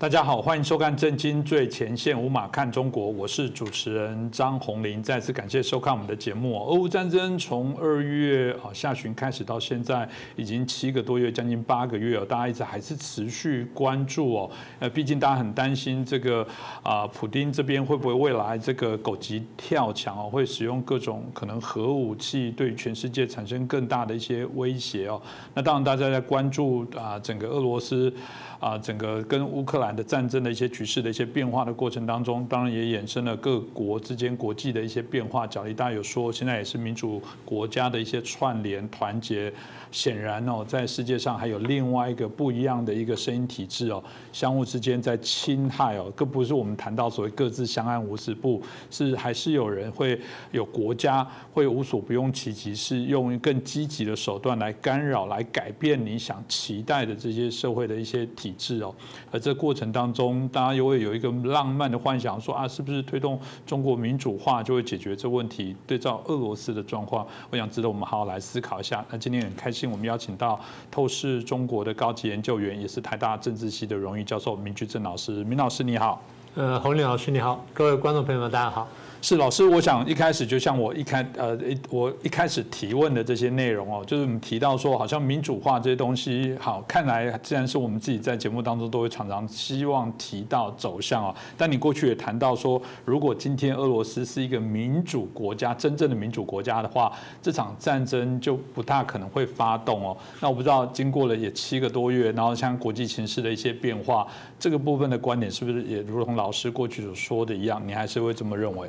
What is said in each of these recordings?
大家好，欢迎收看《震惊最前线》，无马看中国，我是主持人张宏林。再次感谢收看我们的节目。俄乌战争从二月啊下旬开始到现在，已经七个多月，将近八个月了。大家一直还是持续关注哦。呃，毕竟大家很担心这个啊，普丁这边会不会未来这个狗急跳墙哦，会使用各种可能核武器，对全世界产生更大的一些威胁哦。那当然，大家在关注啊，整个俄罗斯。啊，整个跟乌克兰的战争的一些局势的一些变化的过程当中，当然也衍生了各国之间国际的一些变化角力。大有说，现在也是民主国家的一些串联团结。显然哦，在世界上还有另外一个不一样的一个声音体制哦，相互之间在侵害哦，更不是我们谈到所谓各自相安无事，不是还是有人会有国家会无所不用其极，是用更积极的手段来干扰、来改变你想期待的这些社会的一些体制哦。而这过程当中，大家又会有一个浪漫的幻想，说啊，是不是推动中国民主化就会解决这问题？对照俄罗斯的状况，我想值得我们好好来思考一下。那今天很开心。我们邀请到透视中国的高级研究员，也是台大政治系的荣誉教授明居正老师。明老师你好，呃，洪林老师你好，各位观众朋友们大家好。是老师，我想一开始就像我一开呃，我一开始提问的这些内容哦，就是我们提到说，好像民主化这些东西，好，看来既然是我们自己在节目当中都会常常希望提到走向哦。但你过去也谈到说，如果今天俄罗斯是一个民主国家，真正的民主国家的话，这场战争就不大可能会发动哦。那我不知道经过了也七个多月，然后像国际形势的一些变化，这个部分的观点是不是也如同老师过去所说的一样，你还是会这么认为？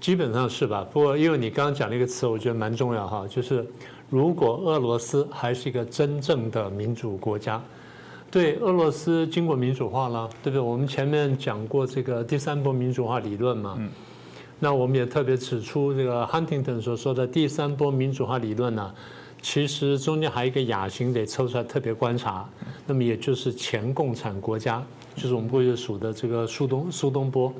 基本上是吧，不过因为你刚刚讲了一个词，我觉得蛮重要哈，就是如果俄罗斯还是一个真正的民主国家，对俄罗斯经过民主化了，对不对？我们前面讲过这个第三波民主化理论嘛，那我们也特别指出这个 Huntington 所说的第三波民主化理论呢，其实中间还有一个亚型得抽出来特别观察，那么也就是前共产国家，就是我们过去数的这个苏东苏东波。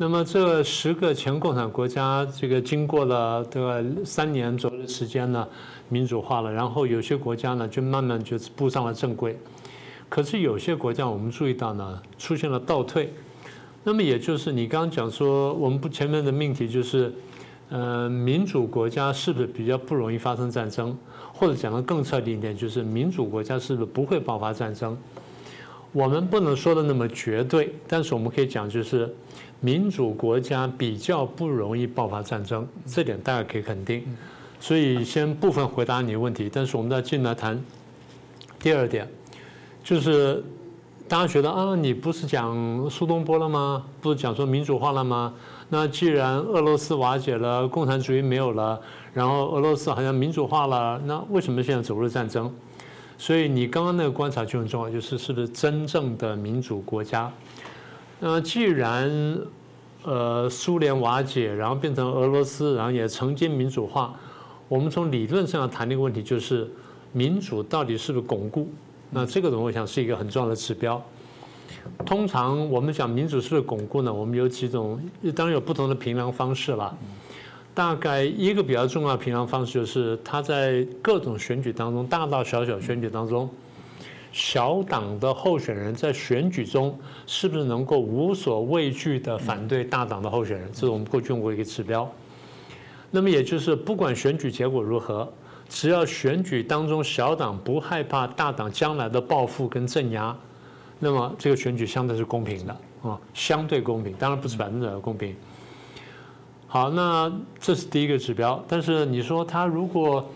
那么这十个前共产国家，这个经过了这个三年左右的时间呢，民主化了，然后有些国家呢就慢慢就步上了正轨，可是有些国家我们注意到呢出现了倒退，那么也就是你刚刚讲说，我们不前面的命题就是，呃，民主国家是不是比较不容易发生战争，或者讲的更彻底一点，就是民主国家是不是不会爆发战争？我们不能说的那么绝对，但是我们可以讲就是。民主国家比较不容易爆发战争，这点大家可以肯定。所以先部分回答你的问题，但是我们再进来谈第二点，就是大家觉得啊，你不是讲苏东坡了吗？不是讲说民主化了吗？那既然俄罗斯瓦解了，共产主义没有了，然后俄罗斯好像民主化了，那为什么现在走入战争？所以你刚刚那个观察就很重要，就是是不是真正的民主国家？那既然，呃，苏联瓦解，然后变成俄罗斯，然后也曾经民主化，我们从理论上谈的一个问题就是，民主到底是不是巩固？那这个东西我想是一个很重要的指标。通常我们讲民主是不是巩固呢？我们有几种，当然有不同的评量方式了。大概一个比较重要的评量方式就是，它在各种选举当中，大大小小选举当中。小党的候选人在选举中是不是能够无所畏惧的反对大党的候选人？这是我们过去用过一个指标。那么也就是不管选举结果如何，只要选举当中小党不害怕大党将来的报复跟镇压，那么这个选举相对是公平的啊，相对公平，当然不是百分之百的公平。好，那这是第一个指标。但是你说他如果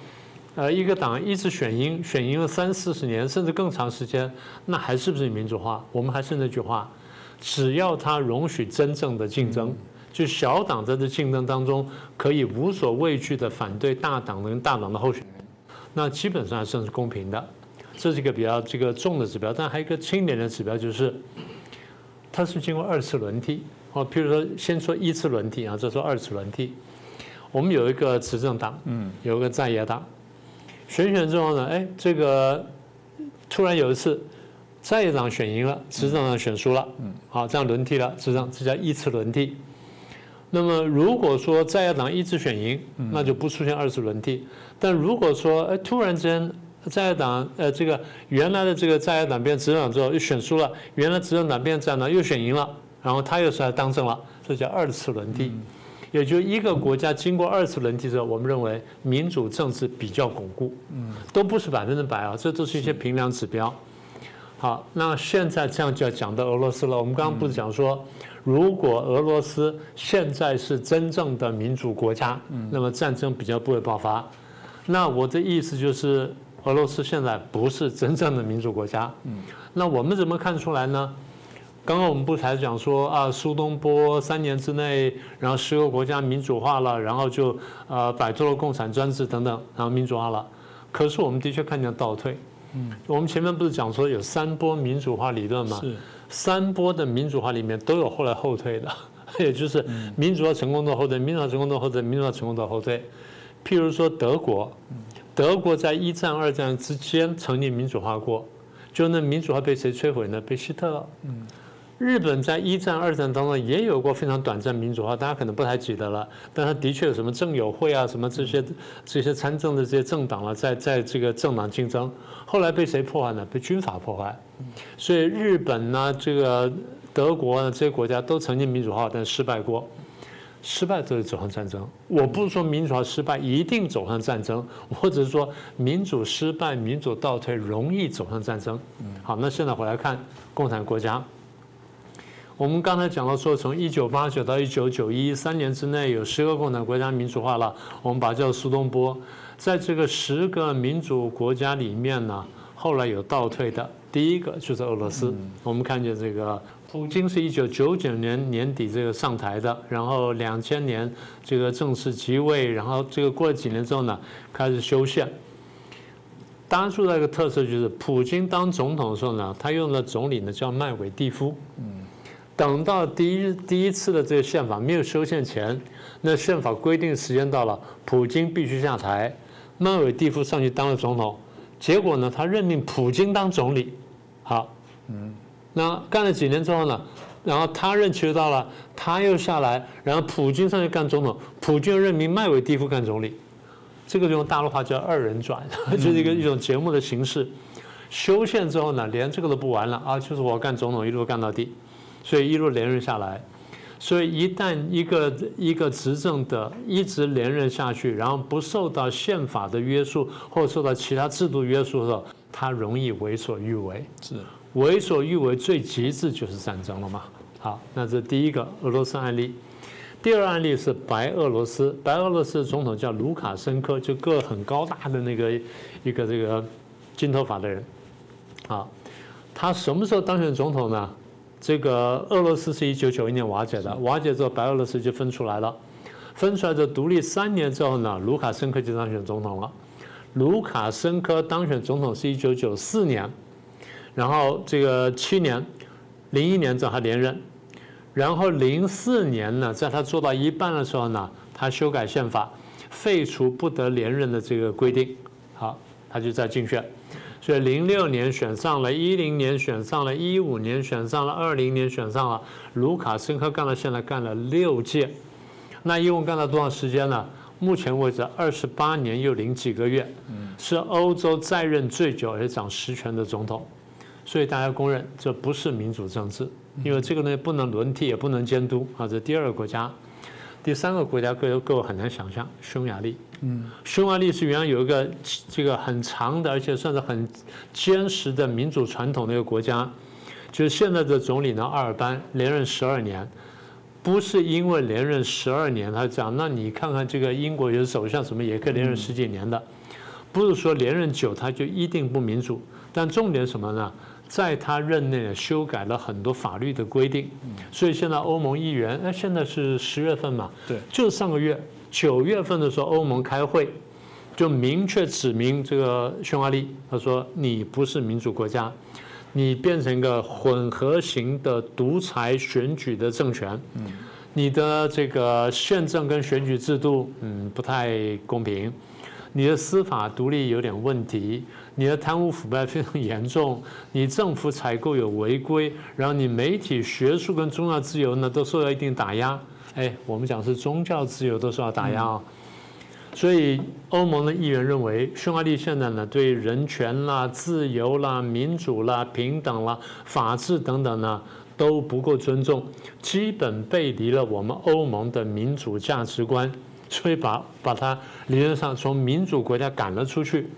呃，一个党一直选赢，选赢了三四十年，甚至更长时间，那还是不是民主化？我们还是那句话，只要它容许真正的竞争，就小党在这竞争当中可以无所畏惧的反对大党跟大党的候选人，那基本上算是公平的。这是一个比较这个重的指标，但还有一个轻点的指标就是，它是经过二次轮替。哦，譬如说先说一次轮替啊，再说二次轮替。我们有一个执政党，嗯，有一个在野党。选选之后呢，哎，这个突然有一次在野党选赢了，执政党选输了，嗯，好，这样轮替了，执政，这叫一次轮替。那么如果说在野党一直选赢，那就不出现二次轮替。但如果说哎突然之间在野党呃这个原来的这个在野党变执政党之后又选输了，原来执政党变在野党又选赢了，然后他又出来当政了，这叫二次轮替。也就一个国家经过二次轮替之后，我们认为民主政治比较巩固，嗯，都不是百分之百啊，这都是一些评量指标。好，那现在这样就要讲到俄罗斯了。我们刚刚不是讲说，如果俄罗斯现在是真正的民主国家，那么战争比较不会爆发。那我的意思就是，俄罗斯现在不是真正的民主国家。嗯，那我们怎么看出来呢？刚刚我们不才讲说啊，苏东坡三年之内，然后十个国家民主化了，然后就呃摆脱了共产专制等等，然后民主化了。可是我们的确看见倒退。嗯，我们前面不是讲说有三波民主化理论吗？是。三波的民主化里面都有后来后退的，也就是民主化成功的后退，民主化成功的后退，民主化成功的后退。譬如说德国，德国在一战、二战之间曾经民主化过，就那民主化被谁摧毁呢？被希特勒。嗯。日本在一战、二战当中也有过非常短暂民主化，大家可能不太记得了。但它的确有什么政友会啊，什么这些这些参政的这些政党啊，在在这个政党竞争，后来被谁破坏呢？被军阀破坏。所以日本呢，这个德国呢，这些国家都曾经民主化，但失败过，失败都是走向战争。我不是说民主化失败一定走向战争，或者是说民主失败、民主倒退容易走向战争。好，那现在回来看共产国家。我们刚才讲到说，从一九八九到一九九一三年之内，有十个共产国家民主化了。我们把叫苏东坡，在这个十个民主国家里面呢，后来有倒退的。第一个就是俄罗斯。我们看见这个普京是一九九九年年底这个上台的，然后两千年这个正式即位，然后这个过了几年之后呢，开始修宪。当初的一个特色就是，普京当总统的时候呢，他用的总理呢叫麦韦蒂夫。等到第一第一次的这个宪法没有修宪前，那宪法规定时间到了，普京必须下台，麦韦蒂夫上去当了总统，结果呢，他任命普京当总理，好，嗯，那干了几年之后呢，然后他任期到了，他又下来，然后普京上去干总统，普京又任命麦韦蒂夫干总理，这个用大陆话叫二人转，就是一个一种节目的形式。修宪之后呢，连这个都不玩了啊，就是我干总统一路干到底。所以一路连任下来，所以一旦一个一个执政的一直连任下去，然后不受到宪法的约束或者受到其他制度约束的时候，他容易为所欲为。是为所欲为最极致就是战争了嘛？好，那这第一个俄罗斯案例。第二案例是白俄罗斯，白俄罗斯总统叫卢卡申科，就个很高大的那个一个这个金头发的人。好，他什么时候当选总统呢？这个俄罗斯是一九九一年瓦解的，瓦解之后白俄罗斯就分出来了，分出来之后独立三年之后呢，卢卡申科就当选总统了。卢卡申科当选总统是一九九四年，然后这个七年，零一年之后他连任，然后零四年呢，在他做到一半的时候呢，他修改宪法，废除不得连任的这个规定，好，他就在竞选。所以零六年选上了，一零年选上了，一五年选上了，二零年选上了。卢卡申科干了，现在干了六届，那一共干了多少时间呢？目前为止二十八年又零几个月，是欧洲在任最久而且掌实权的总统。所以大家公认这不是民主政治，因为这个呢不能轮替，也不能监督啊。这第二个国家。第三个国家各各位很难想象，匈牙利。嗯，匈牙利是原来有一个这个很长的，而且算是很坚实的民主传统的一个国家。就是现在的总理呢，阿尔班连任十二年，不是因为连任十二年，他讲，那你看看这个英国有首相什么也可以连任十几年的，不是说连任久他就一定不民主。但重点什么呢？在他任内修改了很多法律的规定，所以现在欧盟议员，那现在是十月份嘛？对，就是上个月九月份的时候，欧盟开会就明确指明这个匈牙利，他说你不是民主国家，你变成一个混合型的独裁选举的政权，你的这个宪政跟选举制度，嗯，不太公平，你的司法独立有点问题。你的贪污腐败非常严重，你政府采购有违规，然后你媒体、学术跟宗教自由呢都受到一定打压。哎，我们讲是宗教自由都受到打压啊。所以欧盟的议员认为，匈牙利现在呢对人权啦、自由啦、民主啦、平等啦、法治等等呢都不够尊重，基本背离了我们欧盟的民主价值观，所以把把它理论上从民主国家赶了出去。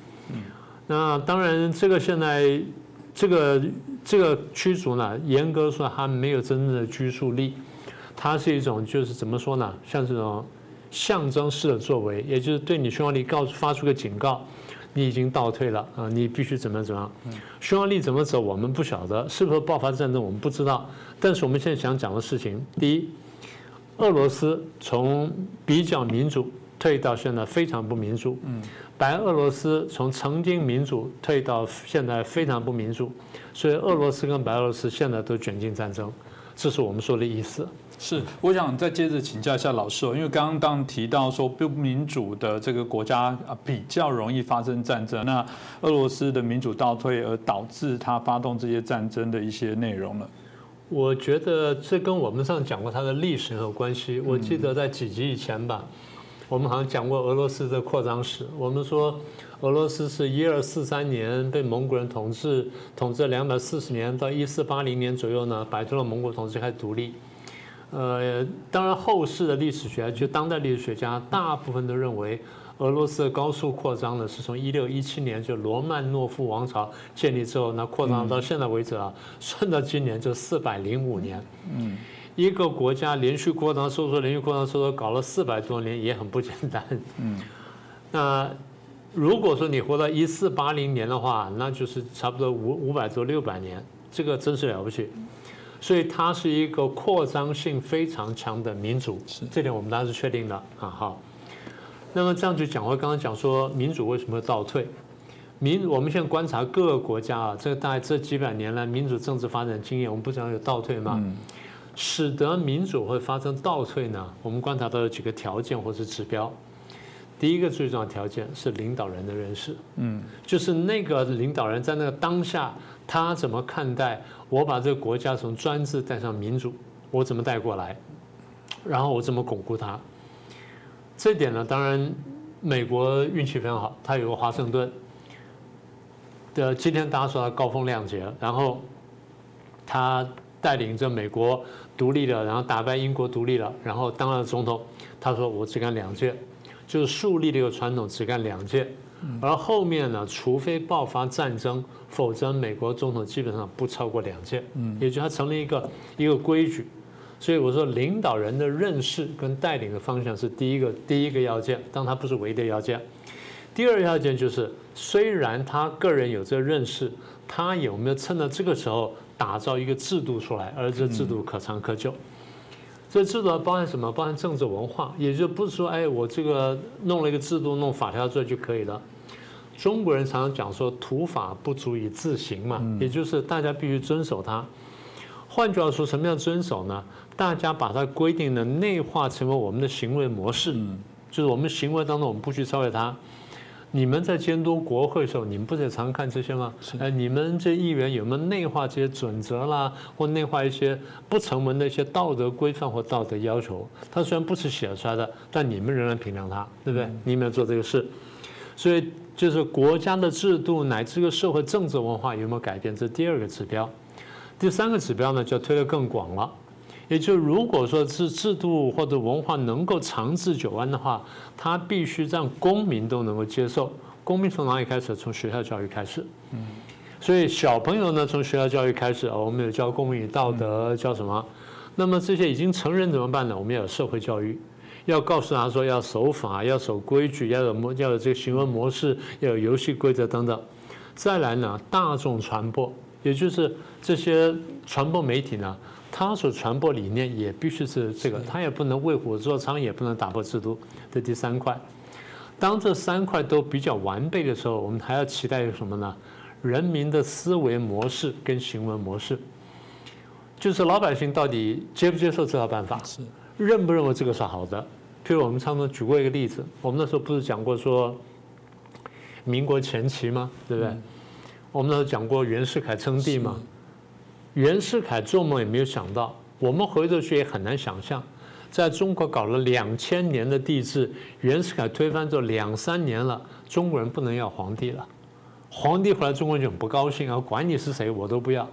那当然，这个现在这个这个驱逐呢，严格说还没有真正的拘束力，它是一种就是怎么说呢，像这种。象征式的作为，也就是对你匈牙利告诉发出个警告，你已经倒退了啊，你必须怎么怎么样。匈牙利怎么走，我们不晓得，是不是爆发战争，我们不知道。但是我们现在想讲的事情，第一，俄罗斯从比较民主退到现在非常不民主，白俄罗斯从曾经民主退到现在非常不民主，所以俄罗斯跟白俄罗斯现在都卷进战争，这是我们说的意思。是，我想再接着请教一下老师哦，因为刚刚当提到说不民主的这个国家啊，比较容易发生战争。那俄罗斯的民主倒退，而导致他发动这些战争的一些内容呢？我觉得这跟我们上讲过它的历史有关系。我记得在几集以前吧，我们好像讲过俄罗斯的扩张史。我们说俄罗斯是一二四三年被蒙古人统治，统治两百四十年，到一四八零年左右呢，摆脱了蒙古统治，开始独立。呃，当然，后世的历史学就当代历史学家，大部分都认为，俄罗斯的高速扩张呢，是从一六一七年就罗曼诺夫王朝建立之后，那扩张到现在为止啊，算到今年就四百零五年。嗯，一个国家连续扩张收缩，连续扩张收缩，搞了四百多年，也很不简单。嗯，那如果说你活到一四八零年的话，那就是差不多五五百多六百年，这个真是了不起。所以它是一个扩张性非常强的民主，这点我们当然是确定的啊。好，那么这样就讲回刚刚讲说民主为什么倒退？民我们现在观察各个国家啊，这大概这几百年来民主政治发展经验，我们不讲有倒退吗？使得民主会发生倒退呢？我们观察到有几个条件或是指标。第一个最重要的条件是领导人的认识，嗯，就是那个领导人在那个当下，他怎么看待我把这个国家从专制带上民主，我怎么带过来，然后我怎么巩固它。这点呢，当然美国运气非常好，他有个华盛顿的，今天大家说他高风亮节，然后他带领着美国独立了，然后打败英国独立了，然后当了总统，他说我只干两届。就是树立了一个传统，只干两届，而后面呢，除非爆发战争，否则美国总统基本上不超过两届。嗯，也就它成了一个一个规矩。所以我说，领导人的认识跟带领的方向是第一个第一个要件，但它不是唯一的要件。第二要件就是，虽然他个人有这个认识，他有没有趁着这个时候打造一个制度出来，而这制度可长可久。这制度包含什么？包含政治文化，也就不是说，哎，我这个弄了一个制度，弄法条出来就可以了。中国人常常讲说，土法不足以自行嘛，也就是大家必须遵守它。换句话说，什么叫遵守呢？大家把它规定的内化成为我们的行为模式，就是我们行为当中我们不去超越它。你们在监督国会的时候，你们不是也常看这些吗？哎，你们这议员有没有内化这些准则啦，或内化一些不成文的一些道德规范或道德要求？它虽然不是写出来的，但你们仍然评量它，对不对？你们要做这个事，所以就是国家的制度乃至个社会政治文化有没有改变？这第二个指标。第三个指标呢，就推得更广了。也就如果说是制度或者文化能够长治久安的话，它必须让公民都能够接受。公民从哪里开始？从学校教育开始。嗯。所以小朋友呢，从学校教育开始啊，我们有教公民与道德，教什么？那么这些已经成人怎么办呢？我们要有社会教育，要告诉他说要守法，要守规矩，要有模，要有这个行为模式，要有游戏规则等等。再来呢，大众传播，也就是这些传播媒体呢。他所传播理念也必须是这个，他也不能为虎作伥，也不能打破制度。这第三块，当这三块都比较完备的时候，我们还要期待什么呢？人民的思维模式跟行为模式，就是老百姓到底接不接受这套办法，是认不认为这个是好的？譬如我们常常举过一个例子，我们那时候不是讲过说，民国前期吗？对不对？我们那时候讲过袁世凯称帝吗。袁世凯做梦也没有想到，我们回头去也很难想象，在中国搞了两千年的帝制，袁世凯推翻之后两三年了，中国人不能要皇帝了。皇帝回来，中国人就很不高兴啊，管你是谁，我都不要。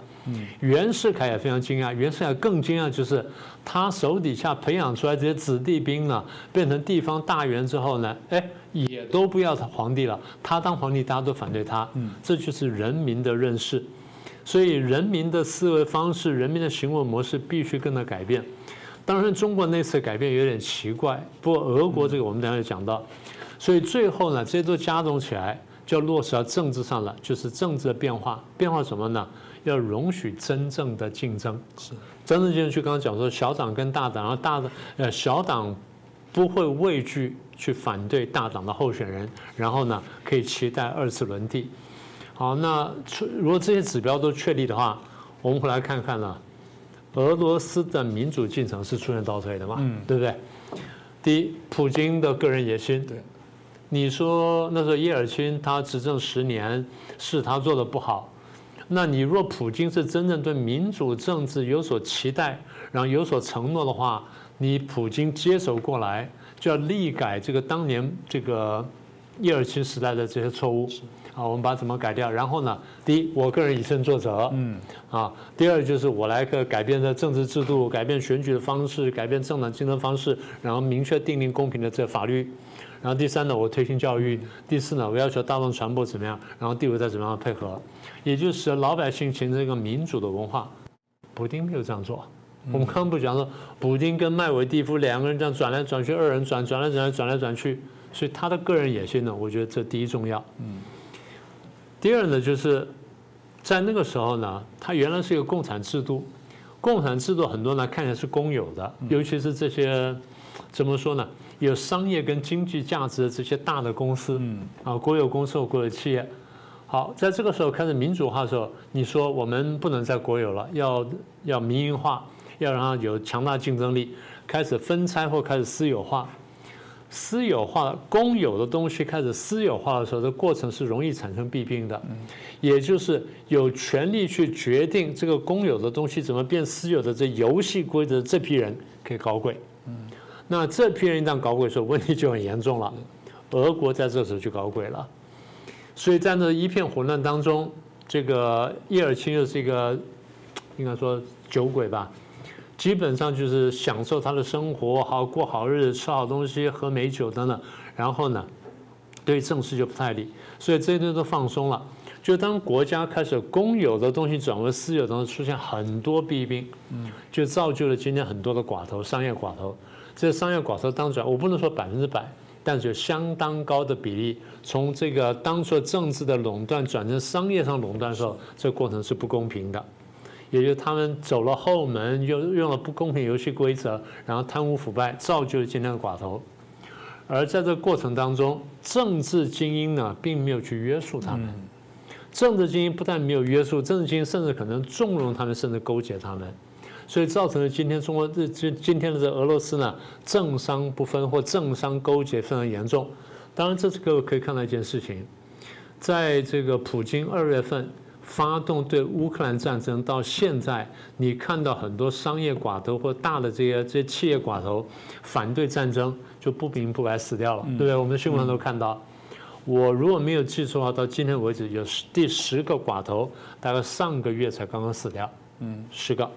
袁世凯也非常惊讶，袁世凯更惊讶就是他手底下培养出来这些子弟兵呢，变成地方大员之后呢，哎，也都不要他皇帝了。他当皇帝，大家都反对他。这就是人民的认识。所以人民的思维方式、人民的行为模式必须跟着改变。当然，中国那次改变有点奇怪，不过俄国这个我们等下就讲到。所以最后呢，这些都加总起来。就落实到政治上了，就是政治的变化。变化什么呢？要容许真正的竞争。是，真正竞争，就刚刚讲说，小党跟大党，然后大的呃小党不会畏惧去反对大党的候选人，然后呢，可以期待二次轮替。好，那如果这些指标都确立的话，我们回来看看呢，俄罗斯的民主进程是出现倒退的嘛？嗯，对不对？第一，普京的个人野心。对。你说那时候叶尔钦他执政十年是他做的不好，那你若普京是真正对民主政治有所期待，然后有所承诺的话，你普京接手过来就要力改这个当年这个叶尔钦时代的这些错误，啊，我们把怎么改掉？然后呢，第一，我个人以身作则，嗯，啊，第二就是我来个改变的政治制度，改变选举的方式，改变政党竞争方式，然后明确定定公平的这法律。然后第三呢，我推行教育；第四呢，我要求大众传播怎么样？然后第五再怎么样配合，也就是老百姓形成一个民主的文化。普丁没有这样做。我们刚刚不讲说，普丁跟麦维蒂夫两个人这样转来转去，二人转转来转来转来转去，所以他的个人野心呢，我觉得这第一重要。嗯。第二呢，就是在那个时候呢，他原来是一个共产制度，共产制度很多呢看起来是公有的，尤其是这些怎么说呢？有商业跟经济价值的这些大的公司，嗯，啊，国有公司或国有企业，好，在这个时候开始民主化的时候，你说我们不能再国有了，要要民营化，要让它有强大竞争力，开始分拆或开始私有化，私有化公有的东西开始私有化的时候，这过程是容易产生弊病的，也就是有权利去决定这个公有的东西怎么变私有的这游戏规则，这批人可以搞鬼。那这批人一旦搞鬼的时候，问题就很严重了。俄国在这时候就搞鬼了，所以在那一片混乱当中，这个叶尔钦又是一个应该说酒鬼吧，基本上就是享受他的生活，好过好日子，吃好东西，喝美酒等等。然后呢，对政事就不太理，所以这些东西都放松了。就当国家开始公有的东西转为私有当中，出现很多弊病，就造就了今天很多的寡头，商业寡头。这商业寡头当转，我不能说百分之百，但是有相当高的比例，从这个当初政治的垄断转成商业上垄断的时候，这个过程是不公平的，也就是他们走了后门，用用了不公平游戏规则，然后贪污腐败，造就了今天的寡头。而在这个过程当中，政治精英呢，并没有去约束他们，政治精英不但没有约束，政治精英甚至可能纵容他们，甚至勾结他们。所以造成了今天中国这今今天的这俄罗斯呢，政商不分或政商勾结非常严重。当然，这是各位可以看到一件事情，在这个普京二月份发动对乌克兰战争到现在，你看到很多商业寡头或大的这些这些企业寡头反对战争，就不明不白死掉了，对不对？我们新闻上都看到。我如果没有记错的话，到今天为止有十第十个寡头，大概上个月才刚刚死掉，嗯，十个。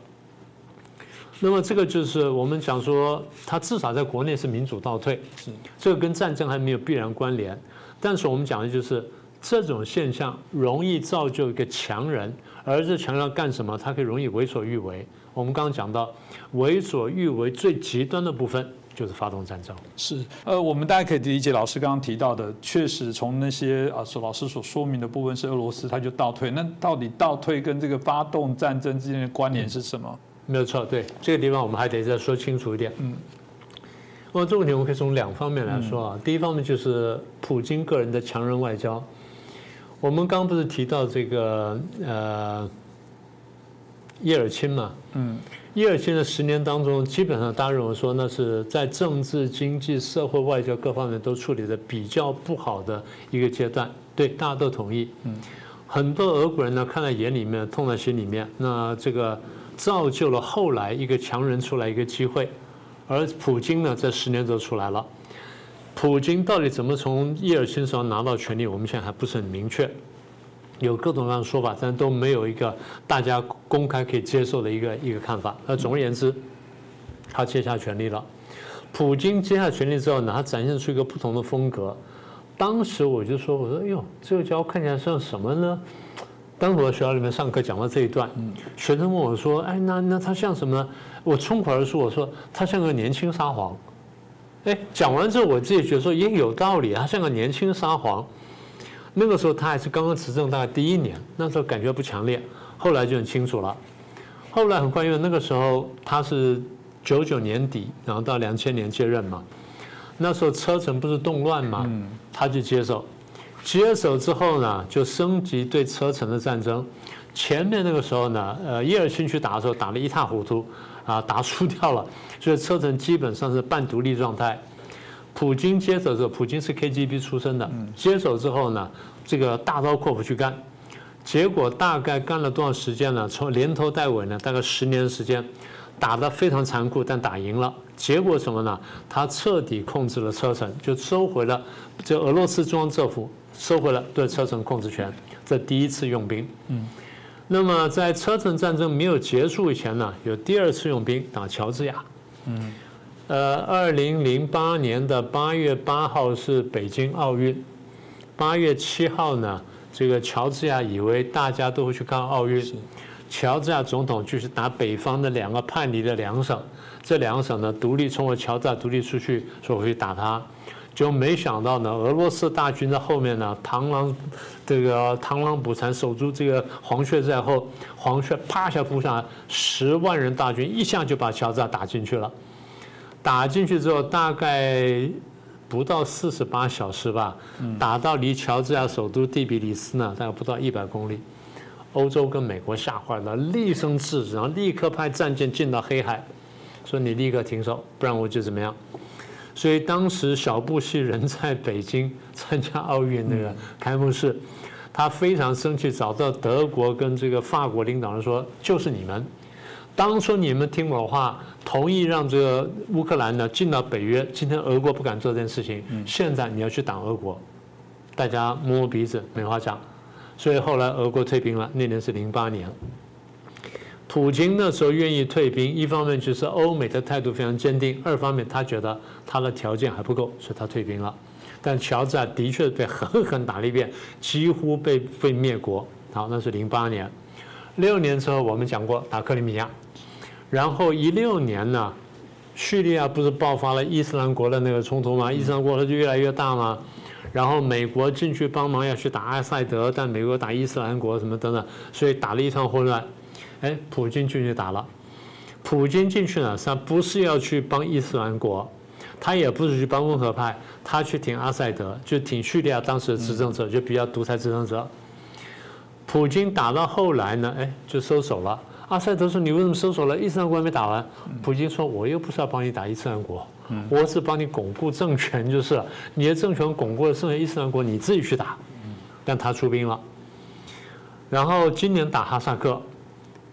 那么这个就是我们讲说，它至少在国内是民主倒退，是这个跟战争还没有必然关联。但是我们讲的就是这种现象容易造就一个强人，而这强人要干什么？他可以容易为所欲为。我们刚刚讲到为所欲为最极端的部分就是发动战争。是，呃，我们大家可以理解老师刚刚提到的，确实从那些啊，所老师所说明的部分是俄罗斯它就倒退。那到底倒退跟这个发动战争之间的关联是什么？没有错，对这个地方我们还得再说清楚一点。嗯，那么这个问题我们可以从两方面来说啊。第一方面就是普京个人的强人外交。我们刚不是提到这个呃叶尔钦嘛？嗯，叶尔钦的十年当中，基本上大家认为说那是在政治、经济、社会、外交各方面都处理的比较不好的一个阶段。对，大家都同意。嗯，很多俄国人呢看在眼里面，痛在心里面。那这个。造就了后来一个强人出来一个机会，而普京呢，这十年就出来了。普京到底怎么从叶尔钦手上拿到权力，我们现在还不是很明确，有各种各样的说法，但都没有一个大家公开可以接受的一个一个看法。那总而言之，他接下权力了。普京接下权力之后呢，他展现出一个不同的风格。当时我就说：“我说，哎呦，这个家伙看起来像什么呢？”当时我在学校里面上课讲到这一段，学生问我说：“哎，那那他像什么呢？”我冲口而出我说：“他像个年轻沙皇。”哎，讲完之后我自己觉得说也有道理，他像个年轻沙皇。那个时候他还是刚刚执政大概第一年，那时候感觉不强烈，后来就很清楚了。后来很快，因为那个时候他是九九年底，然后到两千年接任嘛。那时候车臣不是动乱嘛，他就接手，接手之后呢，就升级对车臣的战争。前面那个时候呢，呃，叶尔钦去打的时候打得一塌糊涂，啊，打输掉了，所以车臣基本上是半独立状态。普京接手之后，普京是 KGB 出身的，接手之后呢，这个大刀阔斧去干，结果大概干了多少时间呢？从连头带尾呢，大概十年时间。打得非常残酷，但打赢了。结果什么呢？他彻底控制了车臣，就收回了这俄罗斯中央政府收回了对车臣控制权。这第一次用兵。嗯。那么在车臣战争没有结束以前呢，有第二次用兵打乔治亚。嗯。呃，二零零八年的八月八号是北京奥运，八月七号呢，这个乔治亚以为大家都会去看奥运。乔治亚总统就是打北方的两个叛离的两省，这两省呢独立，从我乔治亚独立出去，说我去打他，就没想到呢，俄罗斯大军在后面呢，螳螂这个螳螂捕蝉，守住这个黄雀在后，黄雀啪一下扑上来，十万人大军一下就把乔治亚打进去了，打进去之后大概不到四十八小时吧，打到离乔治亚首都蒂比里斯呢，大概不到一百公里。欧洲跟美国吓坏了，厉声制止，然后立刻派战舰进到黑海，说你立刻停手，不然我就怎么样。所以当时小布希人在北京参加奥运那个开幕式，他非常生气，找到德国跟这个法国领导人说，就是你们，当初你们听我的话，同意让这个乌克兰呢进到北约，今天俄国不敢做这件事情，现在你要去挡俄国，大家摸摸鼻子，没话讲。所以后来俄国退兵了，那年是零八年。普京那时候愿意退兵，一方面就是欧美的态度非常坚定，二方面他觉得他的条件还不够，所以他退兵了。但乔治啊的确被狠狠打了一遍，几乎被被灭国。好，那是零八年。六年之后我们讲过打克里米亚，然后一六年呢，叙利亚不是爆发了伊斯兰国的那个冲突吗？伊斯兰国它就越来越大吗？然后美国进去帮忙要去打阿塞德，但美国打伊斯兰国什么等等，所以打了一场混乱。哎，普京进去打了。普京进去呢，他不是要去帮伊斯兰国，他也不是去帮温和派，他去挺阿塞德，就挺叙利亚当时的执政者，就比较独裁执政者。普京打到后来呢，哎，就收手了。阿塞德说：“你为什么收手了？伊斯兰国还没打完。”普京说：“我又不是要帮你打伊斯兰国。”我是帮你巩固政权，就是你的政权巩固了，剩下伊斯兰国你自己去打。但他出兵了，然后今年打哈萨克，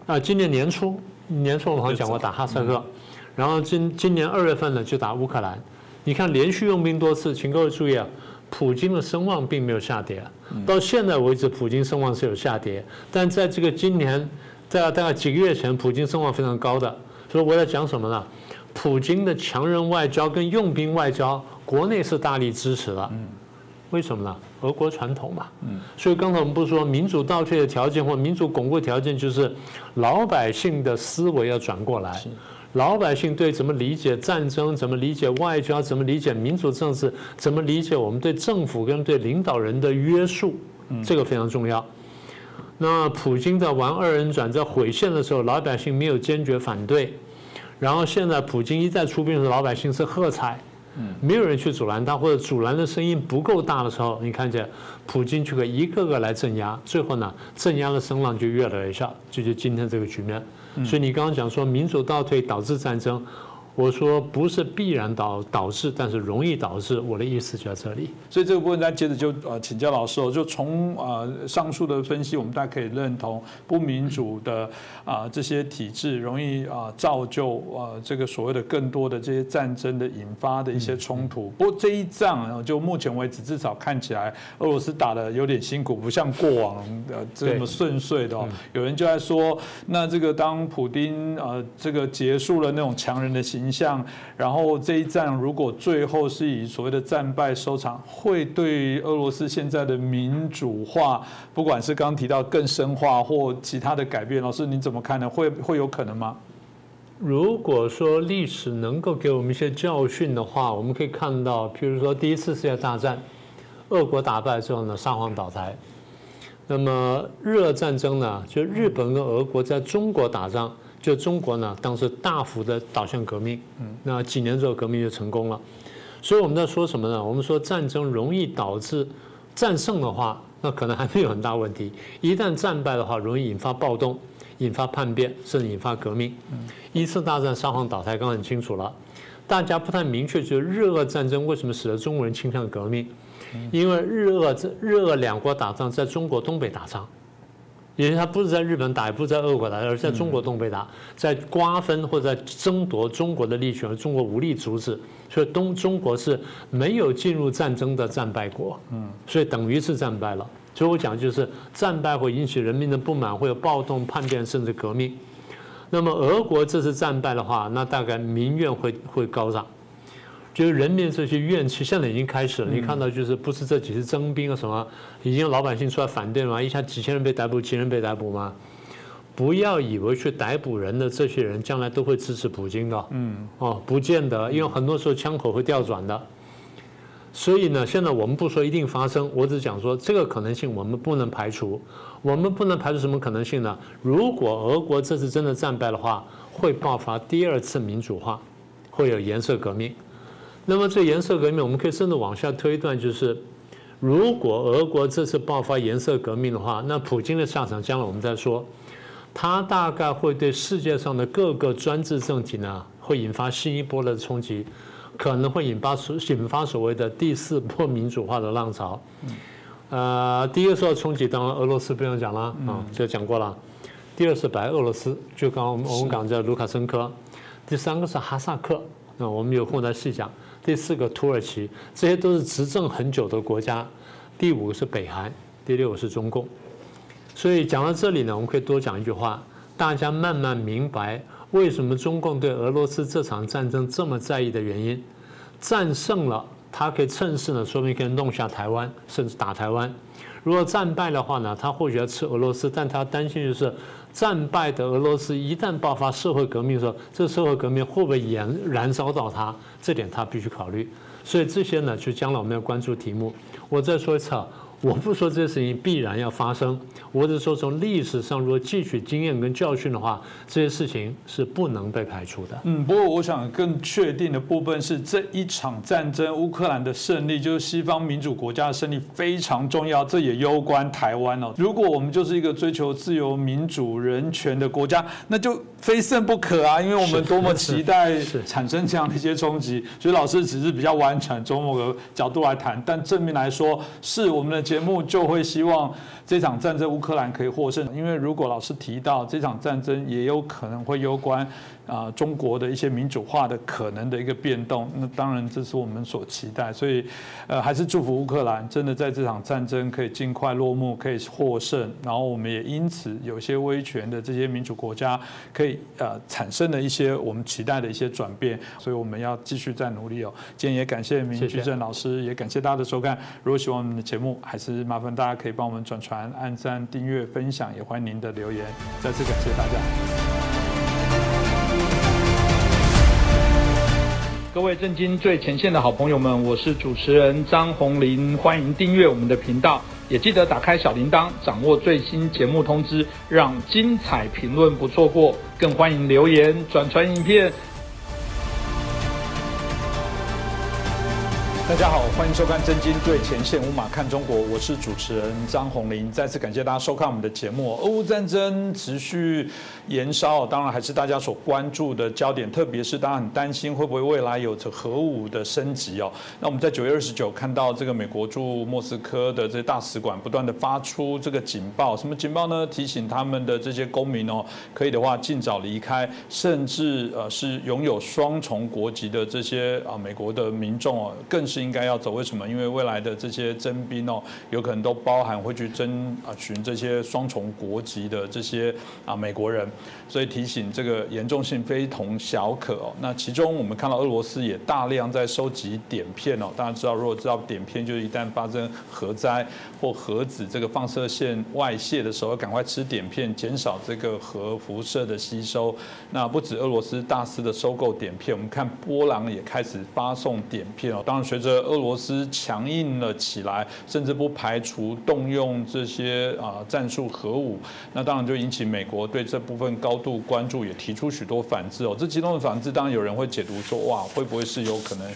啊，今年年初年初我好像讲过打哈萨克，然后今今年二月份呢就打乌克兰。你看连续用兵多次，请各位注意啊，普京的声望并没有下跌，到现在为止普京声望是有下跌，但在这个今年在大概几个月前，普京声望非常高的。所以我在讲什么呢？普京的强人外交跟用兵外交，国内是大力支持的。为什么呢？俄国传统嘛。嗯所以刚才我们不是说民主倒退的条件或民主巩固条件，就是老百姓的思维要转过来。老百姓对怎么理解战争，怎么理解外交，怎么理解民主政治，怎么理解我们对政府跟对领导人的约束，这个非常重要。那普京在玩二人转，在毁宪的时候，老百姓没有坚决反对。然后现在普京一再出兵的时候，老百姓是喝彩，没有人去阻拦他，或者阻拦的声音不够大的时候，你看见普京就会一个个来镇压，最后呢，镇压的声浪就越来越小，这就今天这个局面。所以你刚刚讲说民主倒退导致战争，我说不是必然导导致，但是容易导致。我的意思就在这里。所以这个部分再接着就呃请教老师哦，就从呃上述的分析，我们大家可以认同不民主的啊这些体制容易啊造就啊这个所谓的更多的这些战争的引发的一些冲突。不过这一仗就目前为止至少看起来俄罗斯打的有点辛苦，不像过往呃这么顺遂的。有人就在说，那这个当普丁呃这个结束了那种强人的形。形象，然后这一战如果最后是以所谓的战败收场，会对俄罗斯现在的民主化，不管是刚提到更深化或其他的改变，老师你怎么看呢？会会有可能吗？如果说历史能够给我们一些教训的话，我们可以看到，譬如说第一次世界大战，俄国打败之后呢，沙皇倒台，那么日俄战争呢，就日本跟俄国在中国打仗。就中国呢，当时大幅的导向革命，嗯，那几年之后革命就成功了。所以我们在说什么呢？我们说战争容易导致战胜的话，那可能还没有很大问题；一旦战败的话，容易引发暴动、引发叛变，甚至引发革命。一次大战沙皇倒台，刚刚很清楚了，大家不太明确，就是日俄战争为什么使得中国人倾向革命？因为日俄这日俄两国打仗在中国东北打仗。因为他不是在日本打，也不是在俄国打，而是在中国东北打，在瓜分或者在争夺中国的利权，而中国无力阻止，所以东中国是没有进入战争的战败国，嗯，所以等于是战败了。所以我讲就是战败会引起人民的不满，会有暴动、叛变，甚至革命。那么俄国这次战败的话，那大概民怨会会高涨。就是人民这些怨气现在已经开始了，你看到就是不是这几次征兵啊什么，已经老百姓出来反对了吗？一下几千人被逮捕，几人被逮捕吗？不要以为去逮捕人的这些人将来都会支持普京的，嗯，哦，不见得，因为很多时候枪口会调转的。所以呢，现在我们不说一定发生，我只讲说这个可能性我们不能排除。我们不能排除什么可能性呢？如果俄国这次真的战败的话，会爆发第二次民主化，会有颜色革命。那么这颜色革命，我们可以甚至往下推断，就是如果俄国这次爆发颜色革命的话，那普京的下场将来我们再说。他大概会对世界上的各个专制政体呢，会引发新一波的冲击，可能会引发所引发所谓的第四波民主化的浪潮。呃，第一个受到冲击，当然俄罗斯不用讲了啊，就讲过了。第二是白俄罗斯，就刚刚我们我们讲叫卢卡申科。第三个是哈萨克，那我们有空再细讲。第四个土耳其，这些都是执政很久的国家。第五个是北韩，第六个是中共。所以讲到这里呢，我们可以多讲一句话，大家慢慢明白为什么中共对俄罗斯这场战争这么在意的原因。战胜了，他可以趁势呢，说明可以弄下台湾，甚至打台湾。如果战败的话呢，他或许要吃俄罗斯，但他担心就是。战败的俄罗斯一旦爆发社会革命的时候，这社会革命会不会燃燃烧到他？这点他必须考虑。所以这些呢，就将来我们要关注题目。我再说一次啊。我不说这些事情必然要发生，我只是说从历史上如果汲取经验跟教训的话，这些事情是不能被排除的。嗯，不过我想更确定的部分是这一场战争，乌克兰的胜利就是西方民主国家的胜利非常重要，这也攸关台湾哦。如果我们就是一个追求自由、民主、人权的国家，那就非胜不可啊，因为我们多么期待产生这样的一些冲击。所以老师只是比较婉转从某个角度来谈，但正面来说是我们的。节目就会希望这场战争乌克兰可以获胜，因为如果老师提到这场战争也有可能会攸关。啊，中国的一些民主化的可能的一个变动，那当然这是我们所期待，所以，呃，还是祝福乌克兰真的在这场战争可以尽快落幕，可以获胜，然后我们也因此有些威权的这些民主国家可以呃产生了一些我们期待的一些转变，所以我们要继续再努力哦。今天也感谢明居正老师，也感谢大家的收看。如果喜欢我们的节目，还是麻烦大家可以帮我们转传、按赞、订阅、分享，也欢迎您的留言。再次感谢大家。各位震惊最前线的好朋友们，我是主持人张宏林，欢迎订阅我们的频道，也记得打开小铃铛，掌握最新节目通知，让精彩评论不错过。更欢迎留言转传影片。大家好，欢迎收看《真金最前线》，无马看中国，我是主持人张宏林。再次感谢大家收看我们的节目。俄乌战争持续燃烧，当然还是大家所关注的焦点，特别是大家很担心会不会未来有着核武的升级哦。那我们在九月二十九看到这个美国驻莫斯科的这些大使馆不断的发出这个警报，什么警报呢？提醒他们的这些公民哦，可以的话尽早离开，甚至呃是拥有双重国籍的这些啊美国的民众哦，更是。应该要走，为什么？因为未来的这些征兵哦，有可能都包含会去征啊寻这些双重国籍的这些啊美国人，所以提醒这个严重性非同小可哦。那其中我们看到俄罗斯也大量在收集碘片哦，大家知道，如果知道碘片就是一旦发生核灾或核子这个放射线外泄的时候，赶快吃碘片，减少这个核辐射的吸收。那不止俄罗斯大肆的收购碘片，我们看波兰也开始发送碘片哦。当然随着俄罗斯强硬了起来，甚至不排除动用这些啊战术核武，那当然就引起美国对这部分高度关注，也提出许多反制哦。这其中的反制，当然有人会解读说，哇，会不会是有可能？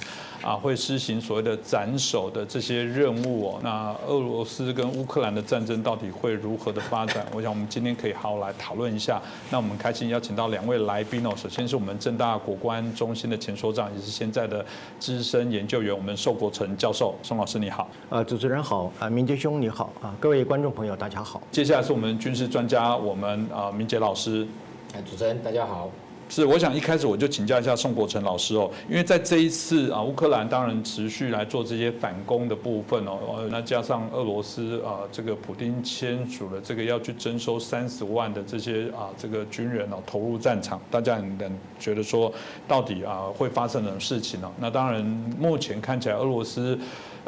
啊，会施行所谓的斩首的这些任务哦。那俄罗斯跟乌克兰的战争到底会如何的发展？我想我们今天可以好好来讨论一下。那我们开心邀请到两位来宾哦。首先是我们正大国关中心的前所长，也是现在的资深研究员，我们寿国成教授。宋老师你好。呃，主持人好。啊，明杰兄你好。啊，各位观众朋友大家好。接下来是我们军事专家，我们啊明杰老师。主持人大家好。是，我想一开始我就请教一下宋国成老师哦，因为在这一次啊，乌克兰当然持续来做这些反攻的部分哦，那加上俄罗斯啊，这个普京签署了这个要去征收三十万的这些啊这个军人哦投入战场，大家很觉得说到底啊会发生什么事情呢？那当然目前看起来俄罗斯。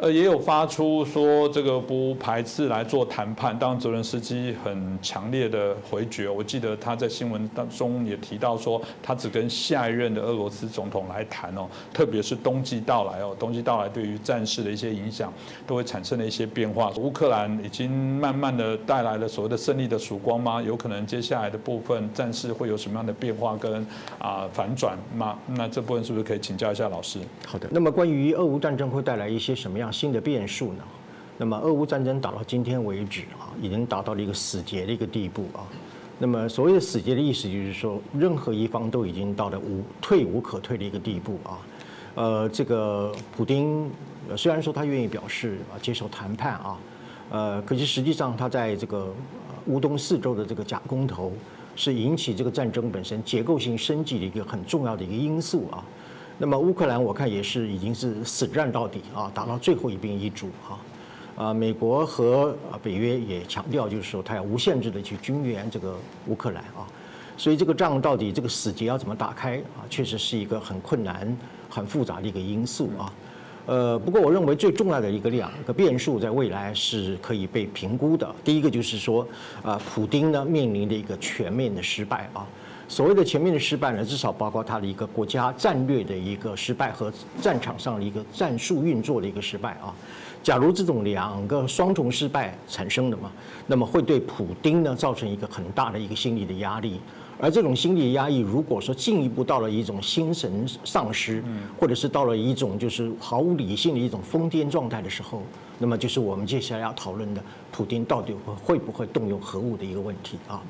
呃，也有发出说这个不排斥来做谈判，当泽连斯基很强烈的回绝。我记得他在新闻当中也提到说，他只跟下一任的俄罗斯总统来谈哦，特别是冬季到来哦，冬季到来对于战事的一些影响都会产生了一些变化。乌克兰已经慢慢的带来了所谓的胜利的曙光吗？有可能接下来的部分战事会有什么样的变化跟啊反转吗？那这部分是不是可以请教一下老师？好的，那么关于俄乌战争会带来一些什么样？新的变数呢？那么俄乌战争打到今天为止啊，已经达到了一个死结的一个地步啊。那么所谓的死结的意思就是说，任何一方都已经到了无退无可退的一个地步啊。呃，这个普京虽然说他愿意表示啊接受谈判啊，呃，可是实际上他在这个乌东四周的这个假公投，是引起这个战争本身结构性升级的一个很重要的一个因素啊。那么乌克兰我看也是已经是死战到底啊，打到最后一兵一卒啊，啊，美国和北约也强调就是说，他要无限制的去军援这个乌克兰啊，所以这个仗到底这个死结要怎么打开啊，确实是一个很困难、很复杂的一个因素啊。呃，不过我认为最重要的一个两个变数在未来是可以被评估的。第一个就是说，啊，普京呢面临的一个全面的失败啊。所谓的前面的失败呢，至少包括他的一个国家战略的一个失败和战场上的一个战术运作的一个失败啊。假如这种两个双重失败产生的嘛，那么会对普丁呢造成一个很大的一个心理的压力。而这种心理压抑，如果说进一步到了一种心神丧失，或者是到了一种就是毫无理性的一种疯癫状态的时候，那么就是我们接下来要讨论的，普京到底会会不会动用核武的一个问题啊。